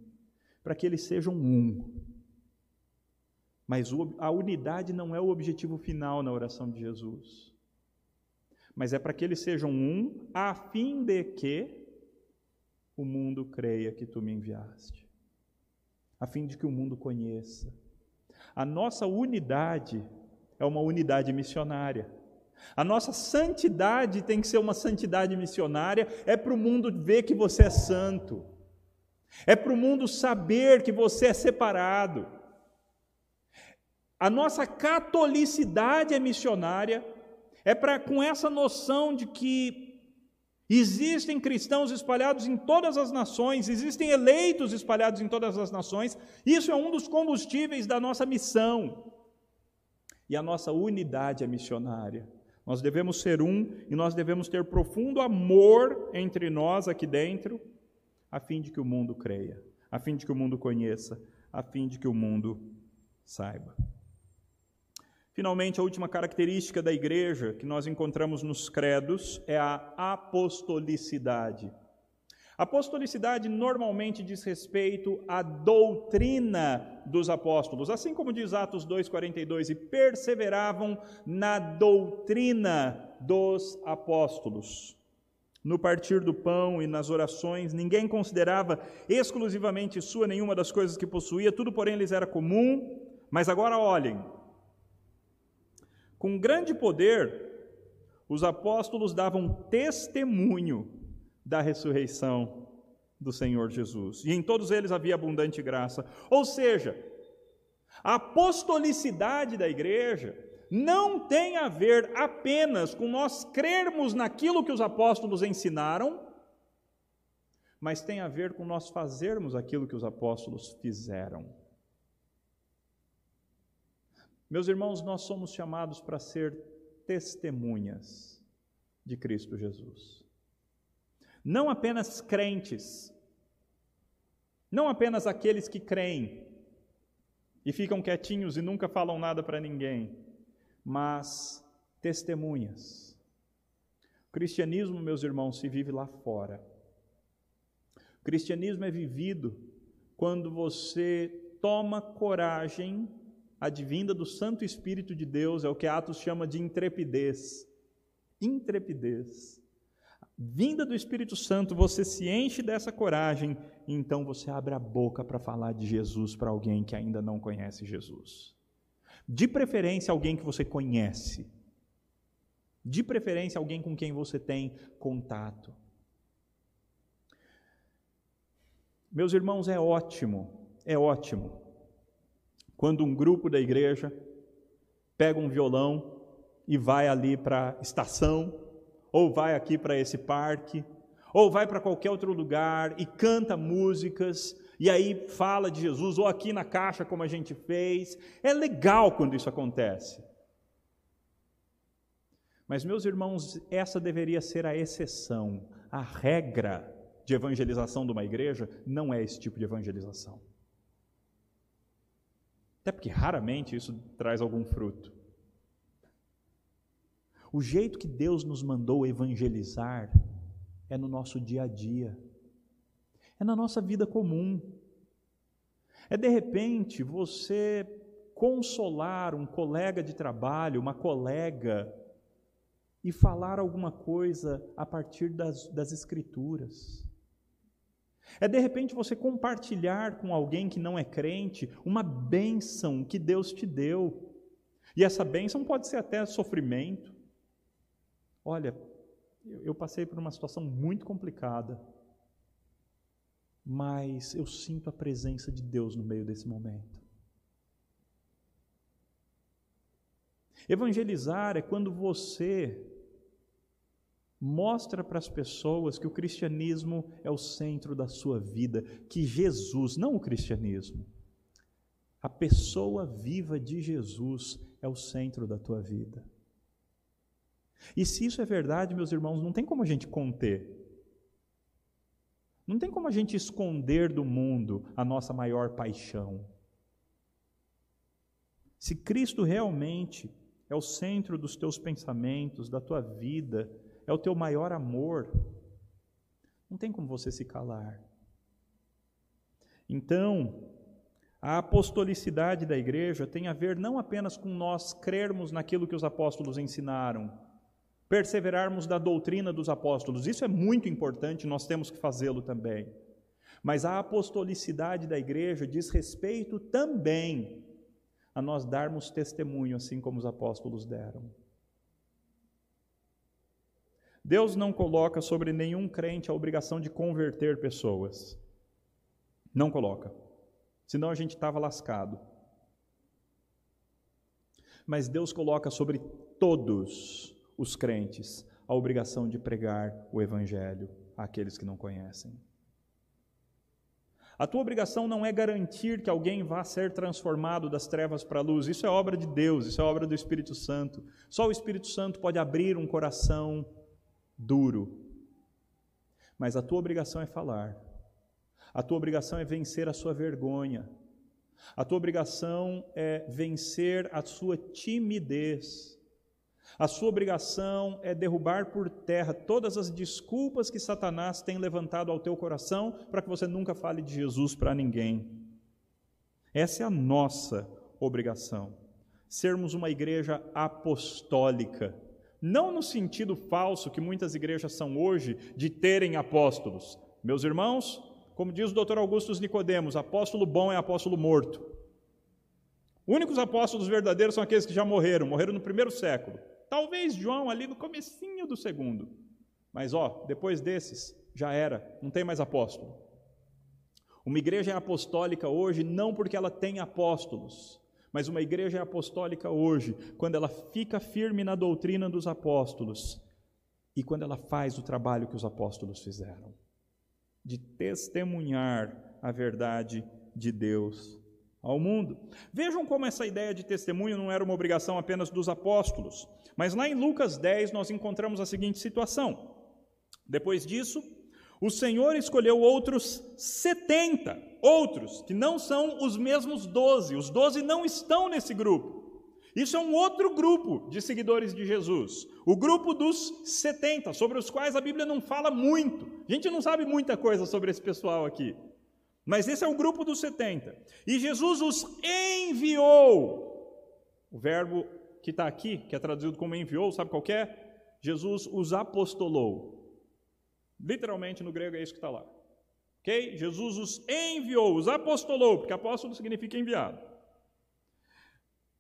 para que eles sejam um. Mas a unidade não é o objetivo final na oração de Jesus. Mas é para que eles sejam um, a fim de que o mundo creia que tu me enviaste. A fim de que o mundo conheça. A nossa unidade é uma unidade missionária. A nossa santidade tem que ser uma santidade missionária, é para o mundo ver que você é santo, é para o mundo saber que você é separado. A nossa catolicidade é missionária, é para com essa noção de que existem cristãos espalhados em todas as nações, existem eleitos espalhados em todas as nações, isso é um dos combustíveis da nossa missão. E a nossa unidade é missionária. Nós devemos ser um e nós devemos ter profundo amor entre nós aqui dentro, a fim de que o mundo creia, a fim de que o mundo conheça, a fim de que o mundo saiba. Finalmente, a última característica da igreja que nós encontramos nos credos é a apostolicidade. Apostolicidade normalmente diz respeito à doutrina dos apóstolos, assim como diz Atos 2:42 e perseveravam na doutrina dos apóstolos. No partir do pão e nas orações, ninguém considerava exclusivamente sua nenhuma das coisas que possuía, tudo porém lhes era comum. Mas agora olhem, com grande poder, os apóstolos davam testemunho da ressurreição do Senhor Jesus. E em todos eles havia abundante graça. Ou seja, a apostolicidade da igreja não tem a ver apenas com nós crermos naquilo que os apóstolos ensinaram, mas tem a ver com nós fazermos aquilo que os apóstolos fizeram. Meus irmãos, nós somos chamados para ser testemunhas de Cristo Jesus. Não apenas crentes, não apenas aqueles que creem e ficam quietinhos e nunca falam nada para ninguém, mas testemunhas. O cristianismo, meus irmãos, se vive lá fora. cristianismo é vivido quando você toma coragem advinda do Santo Espírito de Deus, é o que Atos chama de intrepidez. Intrepidez. Vinda do Espírito Santo, você se enche dessa coragem, então você abre a boca para falar de Jesus para alguém que ainda não conhece Jesus. De preferência, alguém que você conhece. De preferência, alguém com quem você tem contato. Meus irmãos, é ótimo, é ótimo, quando um grupo da igreja pega um violão e vai ali para a estação, ou vai aqui para esse parque, ou vai para qualquer outro lugar e canta músicas, e aí fala de Jesus, ou aqui na caixa, como a gente fez. É legal quando isso acontece. Mas, meus irmãos, essa deveria ser a exceção. A regra de evangelização de uma igreja não é esse tipo de evangelização. Até porque raramente isso traz algum fruto. O jeito que Deus nos mandou evangelizar é no nosso dia a dia, é na nossa vida comum. É de repente você consolar um colega de trabalho, uma colega, e falar alguma coisa a partir das, das Escrituras. É de repente você compartilhar com alguém que não é crente uma bênção que Deus te deu. E essa bênção pode ser até sofrimento. Olha, eu passei por uma situação muito complicada, mas eu sinto a presença de Deus no meio desse momento. Evangelizar é quando você mostra para as pessoas que o cristianismo é o centro da sua vida, que Jesus, não o cristianismo, a pessoa viva de Jesus é o centro da tua vida. E se isso é verdade, meus irmãos, não tem como a gente conter. Não tem como a gente esconder do mundo a nossa maior paixão. Se Cristo realmente é o centro dos teus pensamentos, da tua vida, é o teu maior amor, não tem como você se calar. Então, a apostolicidade da igreja tem a ver não apenas com nós crermos naquilo que os apóstolos ensinaram, perseverarmos da doutrina dos apóstolos, isso é muito importante, nós temos que fazê-lo também. Mas a apostolicidade da igreja diz respeito também a nós darmos testemunho, assim como os apóstolos deram. Deus não coloca sobre nenhum crente a obrigação de converter pessoas. Não coloca. Senão a gente estava lascado. Mas Deus coloca sobre todos os crentes a obrigação de pregar o Evangelho àqueles que não conhecem. A tua obrigação não é garantir que alguém vá ser transformado das trevas para a luz, isso é obra de Deus, isso é obra do Espírito Santo. Só o Espírito Santo pode abrir um coração duro. Mas a tua obrigação é falar. A tua obrigação é vencer a sua vergonha. A tua obrigação é vencer a sua timidez. A sua obrigação é derrubar por terra todas as desculpas que Satanás tem levantado ao teu coração para que você nunca fale de Jesus para ninguém. Essa é a nossa obrigação. Sermos uma igreja apostólica não no sentido falso que muitas igrejas são hoje de terem apóstolos. Meus irmãos, como diz o Dr. Augustus Nicodemos, apóstolo bom é apóstolo morto. Únicos apóstolos verdadeiros são aqueles que já morreram, morreram no primeiro século. Talvez João ali no comecinho do segundo. Mas ó, depois desses já era, não tem mais apóstolo. Uma igreja é apostólica hoje não porque ela tem apóstolos, mas uma igreja é apostólica hoje, quando ela fica firme na doutrina dos apóstolos e quando ela faz o trabalho que os apóstolos fizeram de testemunhar a verdade de Deus ao mundo. Vejam como essa ideia de testemunho não era uma obrigação apenas dos apóstolos, mas lá em Lucas 10 nós encontramos a seguinte situação. Depois disso, o Senhor escolheu outros 70, outros que não são os mesmos doze, os doze não estão nesse grupo. Isso é um outro grupo de seguidores de Jesus, o grupo dos 70, sobre os quais a Bíblia não fala muito. A gente não sabe muita coisa sobre esse pessoal aqui. Mas esse é o grupo dos 70. E Jesus os enviou. O verbo que está aqui, que é traduzido como enviou, sabe qual é? Jesus os apostolou. Literalmente no grego é isso que está lá. Ok? Jesus os enviou, os apostolou, porque apóstolo significa enviado.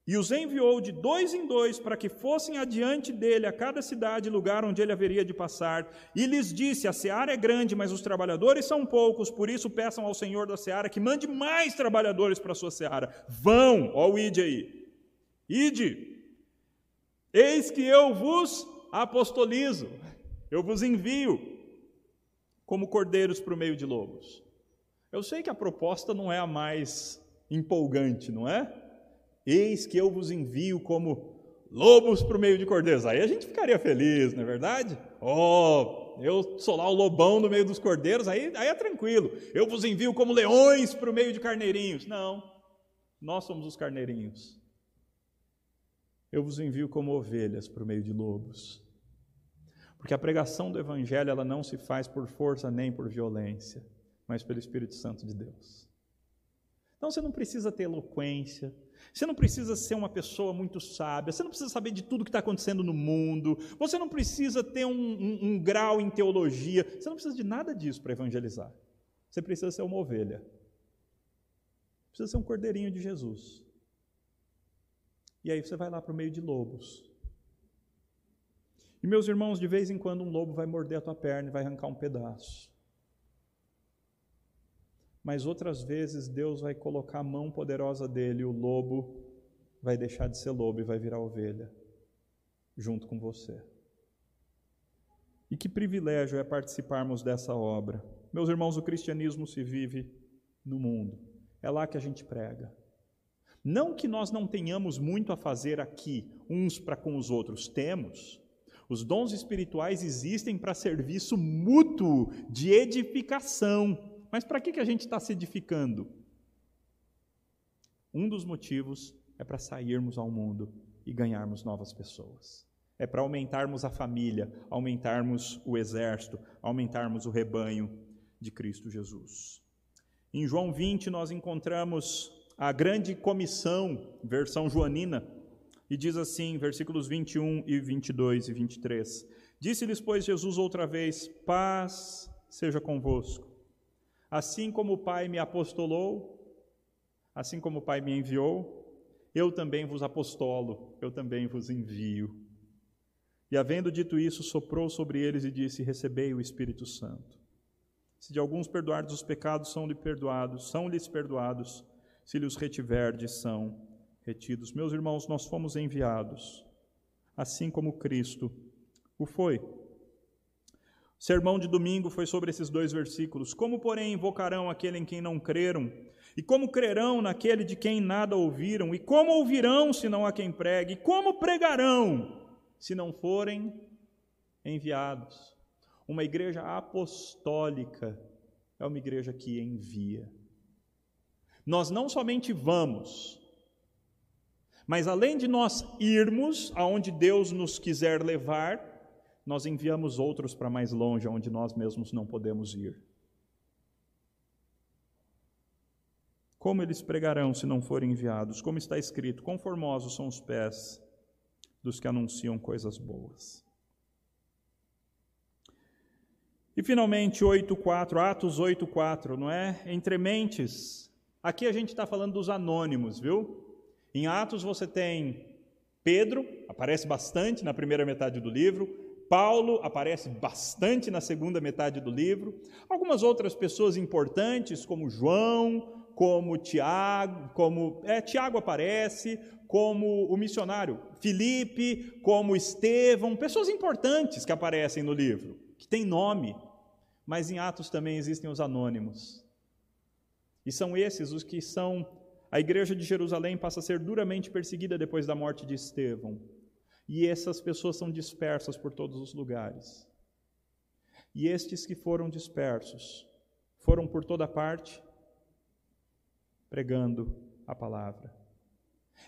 E os enviou de dois em dois para que fossem adiante dele a cada cidade e lugar onde ele haveria de passar. E lhes disse: A seara é grande, mas os trabalhadores são poucos, por isso peçam ao Senhor da seara que mande mais trabalhadores para a sua seara. Vão, ó o ide aí. Ide. Eis que eu vos apostolizo, eu vos envio como cordeiros para o meio de lobos. Eu sei que a proposta não é a mais empolgante, não é? Eis que eu vos envio como lobos para o meio de cordeiros. Aí a gente ficaria feliz, não é verdade? Oh, eu sou lá o lobão no meio dos cordeiros, aí, aí é tranquilo. Eu vos envio como leões para o meio de carneirinhos. Não, nós somos os carneirinhos. Eu vos envio como ovelhas para o meio de lobos. Porque a pregação do Evangelho ela não se faz por força nem por violência, mas pelo Espírito Santo de Deus. Então você não precisa ter eloquência, você não precisa ser uma pessoa muito sábia, você não precisa saber de tudo que está acontecendo no mundo, você não precisa ter um, um, um grau em teologia, você não precisa de nada disso para evangelizar. Você precisa ser uma ovelha, precisa ser um cordeirinho de Jesus. E aí você vai lá para o meio de lobos. E meus irmãos, de vez em quando um lobo vai morder a tua perna e vai arrancar um pedaço mas outras vezes Deus vai colocar a mão poderosa dele o lobo vai deixar de ser lobo e vai virar ovelha, junto com você. E que privilégio é participarmos dessa obra. Meus irmãos, o cristianismo se vive no mundo, é lá que a gente prega. Não que nós não tenhamos muito a fazer aqui, uns para com os outros, temos. Os dons espirituais existem para serviço mútuo de edificação mas para que, que a gente está se edificando? Um dos motivos é para sairmos ao mundo e ganharmos novas pessoas. É para aumentarmos a família, aumentarmos o exército, aumentarmos o rebanho de Cristo Jesus. Em João 20, nós encontramos a grande comissão, versão joanina, e diz assim, versículos 21 e 22 e 23: Disse-lhes, pois, Jesus outra vez: Paz seja convosco. Assim como o Pai me apostolou, assim como o Pai me enviou, eu também vos apostolo, eu também vos envio. E havendo dito isso, soprou sobre eles e disse: Recebei o Espírito Santo. Se de alguns perdoardes os pecados, são-lhes perdoados, são-lhes perdoados, se lhes retiverdes, são retidos. Meus irmãos, nós fomos enviados, assim como Cristo o foi. Sermão de domingo foi sobre esses dois versículos. Como, porém, invocarão aquele em quem não creram? E como crerão naquele de quem nada ouviram? E como ouvirão se não há quem pregue? E como pregarão se não forem enviados? Uma igreja apostólica é uma igreja que envia. Nós não somente vamos, mas além de nós irmos aonde Deus nos quiser levar, nós enviamos outros para mais longe, onde nós mesmos não podemos ir. Como eles pregarão se não forem enviados? Como está escrito: conformosos são os pés dos que anunciam coisas boas. E finalmente, 8.4, Atos 8.4, não é? Entre mentes. Aqui a gente está falando dos anônimos, viu? Em Atos você tem Pedro, aparece bastante na primeira metade do livro, Paulo aparece bastante na segunda metade do livro. Algumas outras pessoas importantes, como João, como Tiago, como é, Tiago aparece, como o missionário Filipe, como Estevão, pessoas importantes que aparecem no livro, que têm nome. Mas em Atos também existem os anônimos. E são esses os que são. A igreja de Jerusalém passa a ser duramente perseguida depois da morte de Estevão. E essas pessoas são dispersas por todos os lugares. E estes que foram dispersos foram por toda parte pregando a palavra.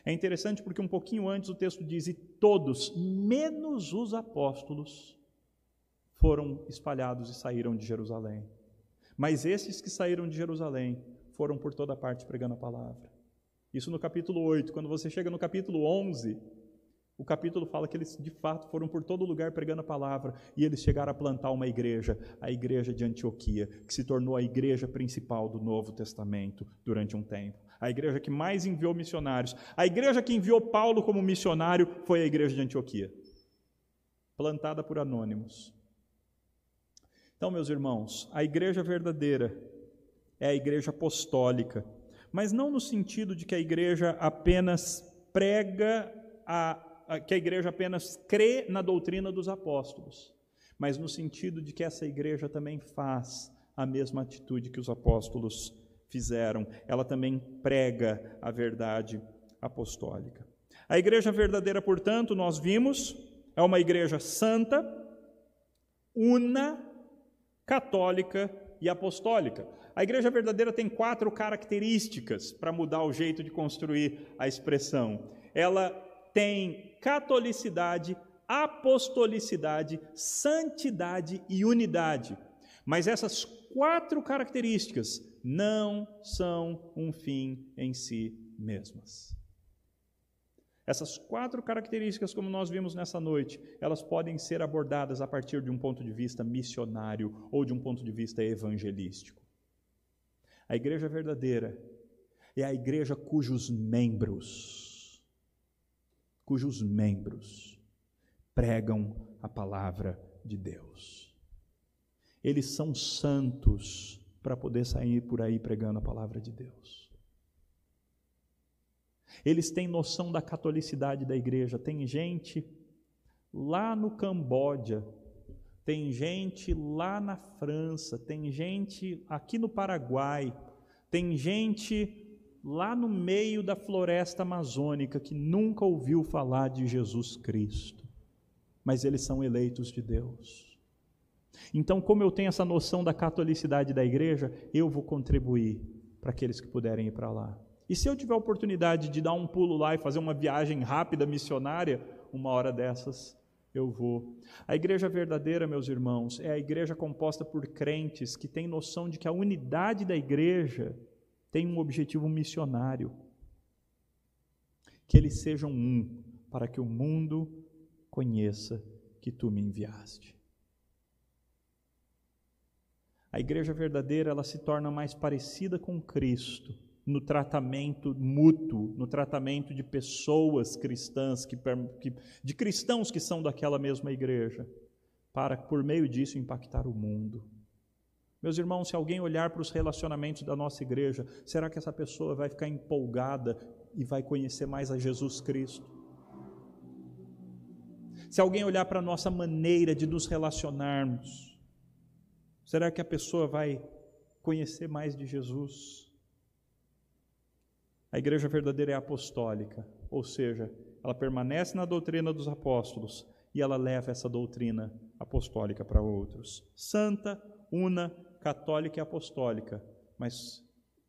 É interessante porque um pouquinho antes o texto diz: E todos, menos os apóstolos, foram espalhados e saíram de Jerusalém. Mas esses que saíram de Jerusalém foram por toda parte pregando a palavra. Isso no capítulo 8. Quando você chega no capítulo 11, o capítulo fala que eles de fato foram por todo lugar pregando a palavra e eles chegaram a plantar uma igreja, a igreja de Antioquia, que se tornou a igreja principal do Novo Testamento durante um tempo. A igreja que mais enviou missionários. A igreja que enviou Paulo como missionário foi a igreja de Antioquia, plantada por anônimos. Então, meus irmãos, a igreja verdadeira é a igreja apostólica, mas não no sentido de que a igreja apenas prega a que a igreja apenas crê na doutrina dos apóstolos, mas no sentido de que essa igreja também faz a mesma atitude que os apóstolos fizeram. Ela também prega a verdade apostólica. A igreja verdadeira, portanto, nós vimos, é uma igreja santa, una, católica e apostólica. A igreja verdadeira tem quatro características para mudar o jeito de construir a expressão. Ela tem catolicidade, apostolicidade, santidade e unidade. Mas essas quatro características não são um fim em si mesmas. Essas quatro características, como nós vimos nessa noite, elas podem ser abordadas a partir de um ponto de vista missionário ou de um ponto de vista evangelístico. A igreja verdadeira é a igreja cujos membros cujos membros pregam a palavra de Deus. Eles são santos para poder sair por aí pregando a palavra de Deus. Eles têm noção da catolicidade da igreja. Tem gente lá no Camboja, tem gente lá na França, tem gente aqui no Paraguai, tem gente lá no meio da floresta amazônica que nunca ouviu falar de Jesus Cristo, mas eles são eleitos de Deus. Então, como eu tenho essa noção da catolicidade da igreja, eu vou contribuir para aqueles que puderem ir para lá. E se eu tiver a oportunidade de dar um pulo lá e fazer uma viagem rápida missionária, uma hora dessas eu vou. A igreja verdadeira, meus irmãos, é a igreja composta por crentes que têm noção de que a unidade da igreja tem um objetivo missionário. Que eles sejam um, para que o mundo conheça que tu me enviaste. A igreja verdadeira, ela se torna mais parecida com Cristo no tratamento mútuo, no tratamento de pessoas cristãs, que, de cristãos que são daquela mesma igreja, para, por meio disso, impactar o mundo. Meus irmãos, se alguém olhar para os relacionamentos da nossa igreja, será que essa pessoa vai ficar empolgada e vai conhecer mais a Jesus Cristo? Se alguém olhar para a nossa maneira de nos relacionarmos, será que a pessoa vai conhecer mais de Jesus? A igreja verdadeira é apostólica, ou seja, ela permanece na doutrina dos apóstolos e ela leva essa doutrina apostólica para outros. Santa, una católica e apostólica, mas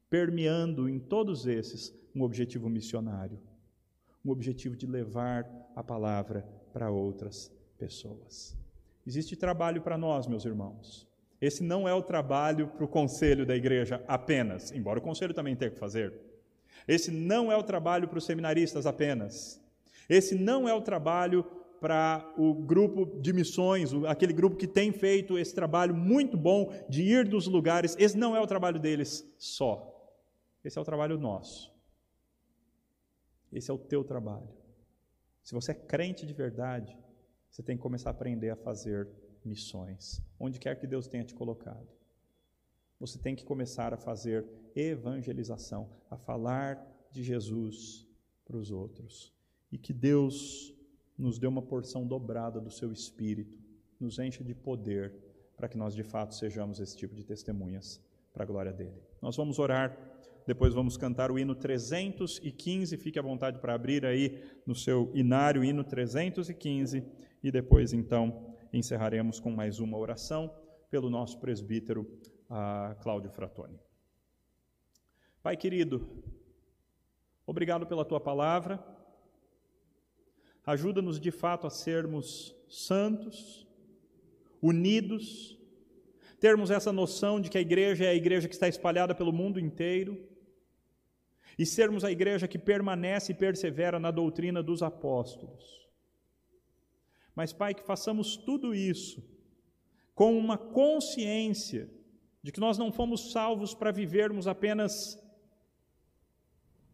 permeando em todos esses um objetivo missionário, um objetivo de levar a palavra para outras pessoas. Existe trabalho para nós, meus irmãos. Esse não é o trabalho para o conselho da igreja apenas, embora o conselho também tenha que fazer. Esse não é o trabalho para os seminaristas apenas. Esse não é o trabalho para o grupo de missões, aquele grupo que tem feito esse trabalho muito bom de ir dos lugares. Esse não é o trabalho deles só. Esse é o trabalho nosso. Esse é o teu trabalho. Se você é crente de verdade, você tem que começar a aprender a fazer missões, onde quer que Deus tenha te colocado. Você tem que começar a fazer evangelização, a falar de Jesus para os outros. E que Deus nos dê uma porção dobrada do seu espírito, nos encha de poder, para que nós de fato sejamos esse tipo de testemunhas para a glória dele. Nós vamos orar, depois vamos cantar o hino 315, fique à vontade para abrir aí no seu inário, hino 315, e depois então encerraremos com mais uma oração pelo nosso presbítero Cláudio Fratoni. Pai querido, Obrigado pela tua palavra. Ajuda-nos de fato a sermos santos, unidos, termos essa noção de que a igreja é a igreja que está espalhada pelo mundo inteiro e sermos a igreja que permanece e persevera na doutrina dos apóstolos. Mas, Pai, que façamos tudo isso com uma consciência de que nós não fomos salvos para vivermos apenas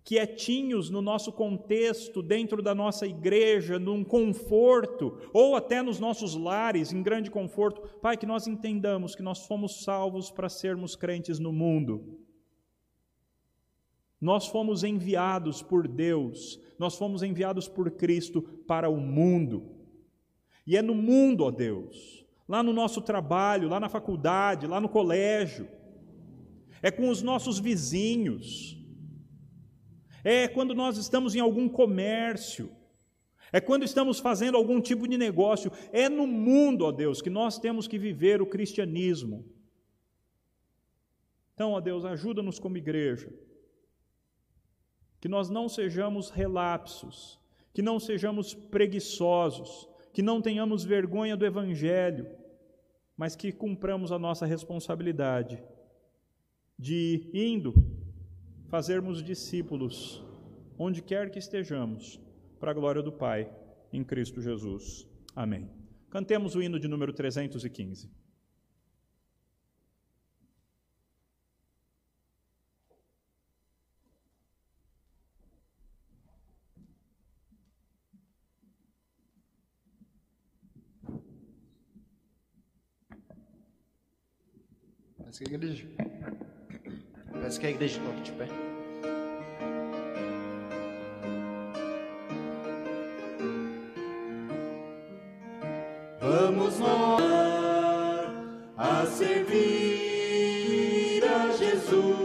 quietinhos no nosso contexto, dentro da nossa igreja, num conforto, ou até nos nossos lares, em grande conforto. Pai, que nós entendamos que nós fomos salvos para sermos crentes no mundo. Nós fomos enviados por Deus, nós fomos enviados por Cristo para o mundo. E é no mundo, ó Deus, lá no nosso trabalho, lá na faculdade, lá no colégio, é com os nossos vizinhos, é quando nós estamos em algum comércio, é quando estamos fazendo algum tipo de negócio, é no mundo, ó Deus, que nós temos que viver o cristianismo. Então, ó Deus, ajuda-nos como igreja, que nós não sejamos relapsos, que não sejamos preguiçosos, que não tenhamos vergonha do Evangelho, mas que cumpramos a nossa responsabilidade de indo fazermos discípulos onde quer que estejamos, para a glória do Pai, em Cristo Jesus. Amém. Cantemos o hino de número 315. Parece que a igreja. Parece que a igreja aqui de pé. Vamos nós a servir a Jesus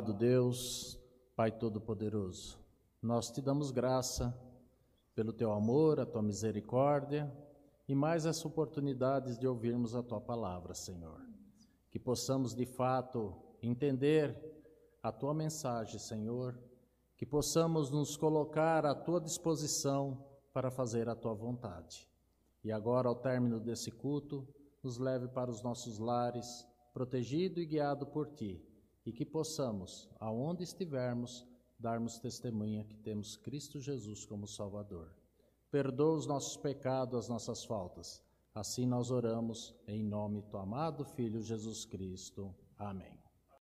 amado Deus, Pai Todo-Poderoso, nós te damos graça pelo teu amor, a tua misericórdia e mais essa oportunidade de ouvirmos a tua palavra, Senhor. Que possamos de fato entender a tua mensagem, Senhor, que possamos nos colocar à tua disposição para fazer a tua vontade. E agora, ao término desse culto, nos leve para os nossos lares, protegido e guiado por ti e que possamos, aonde estivermos, darmos testemunha que temos Cristo Jesus como Salvador. Perdoa os nossos pecados, as nossas faltas. Assim nós oramos em nome do amado Filho Jesus Cristo. Amém.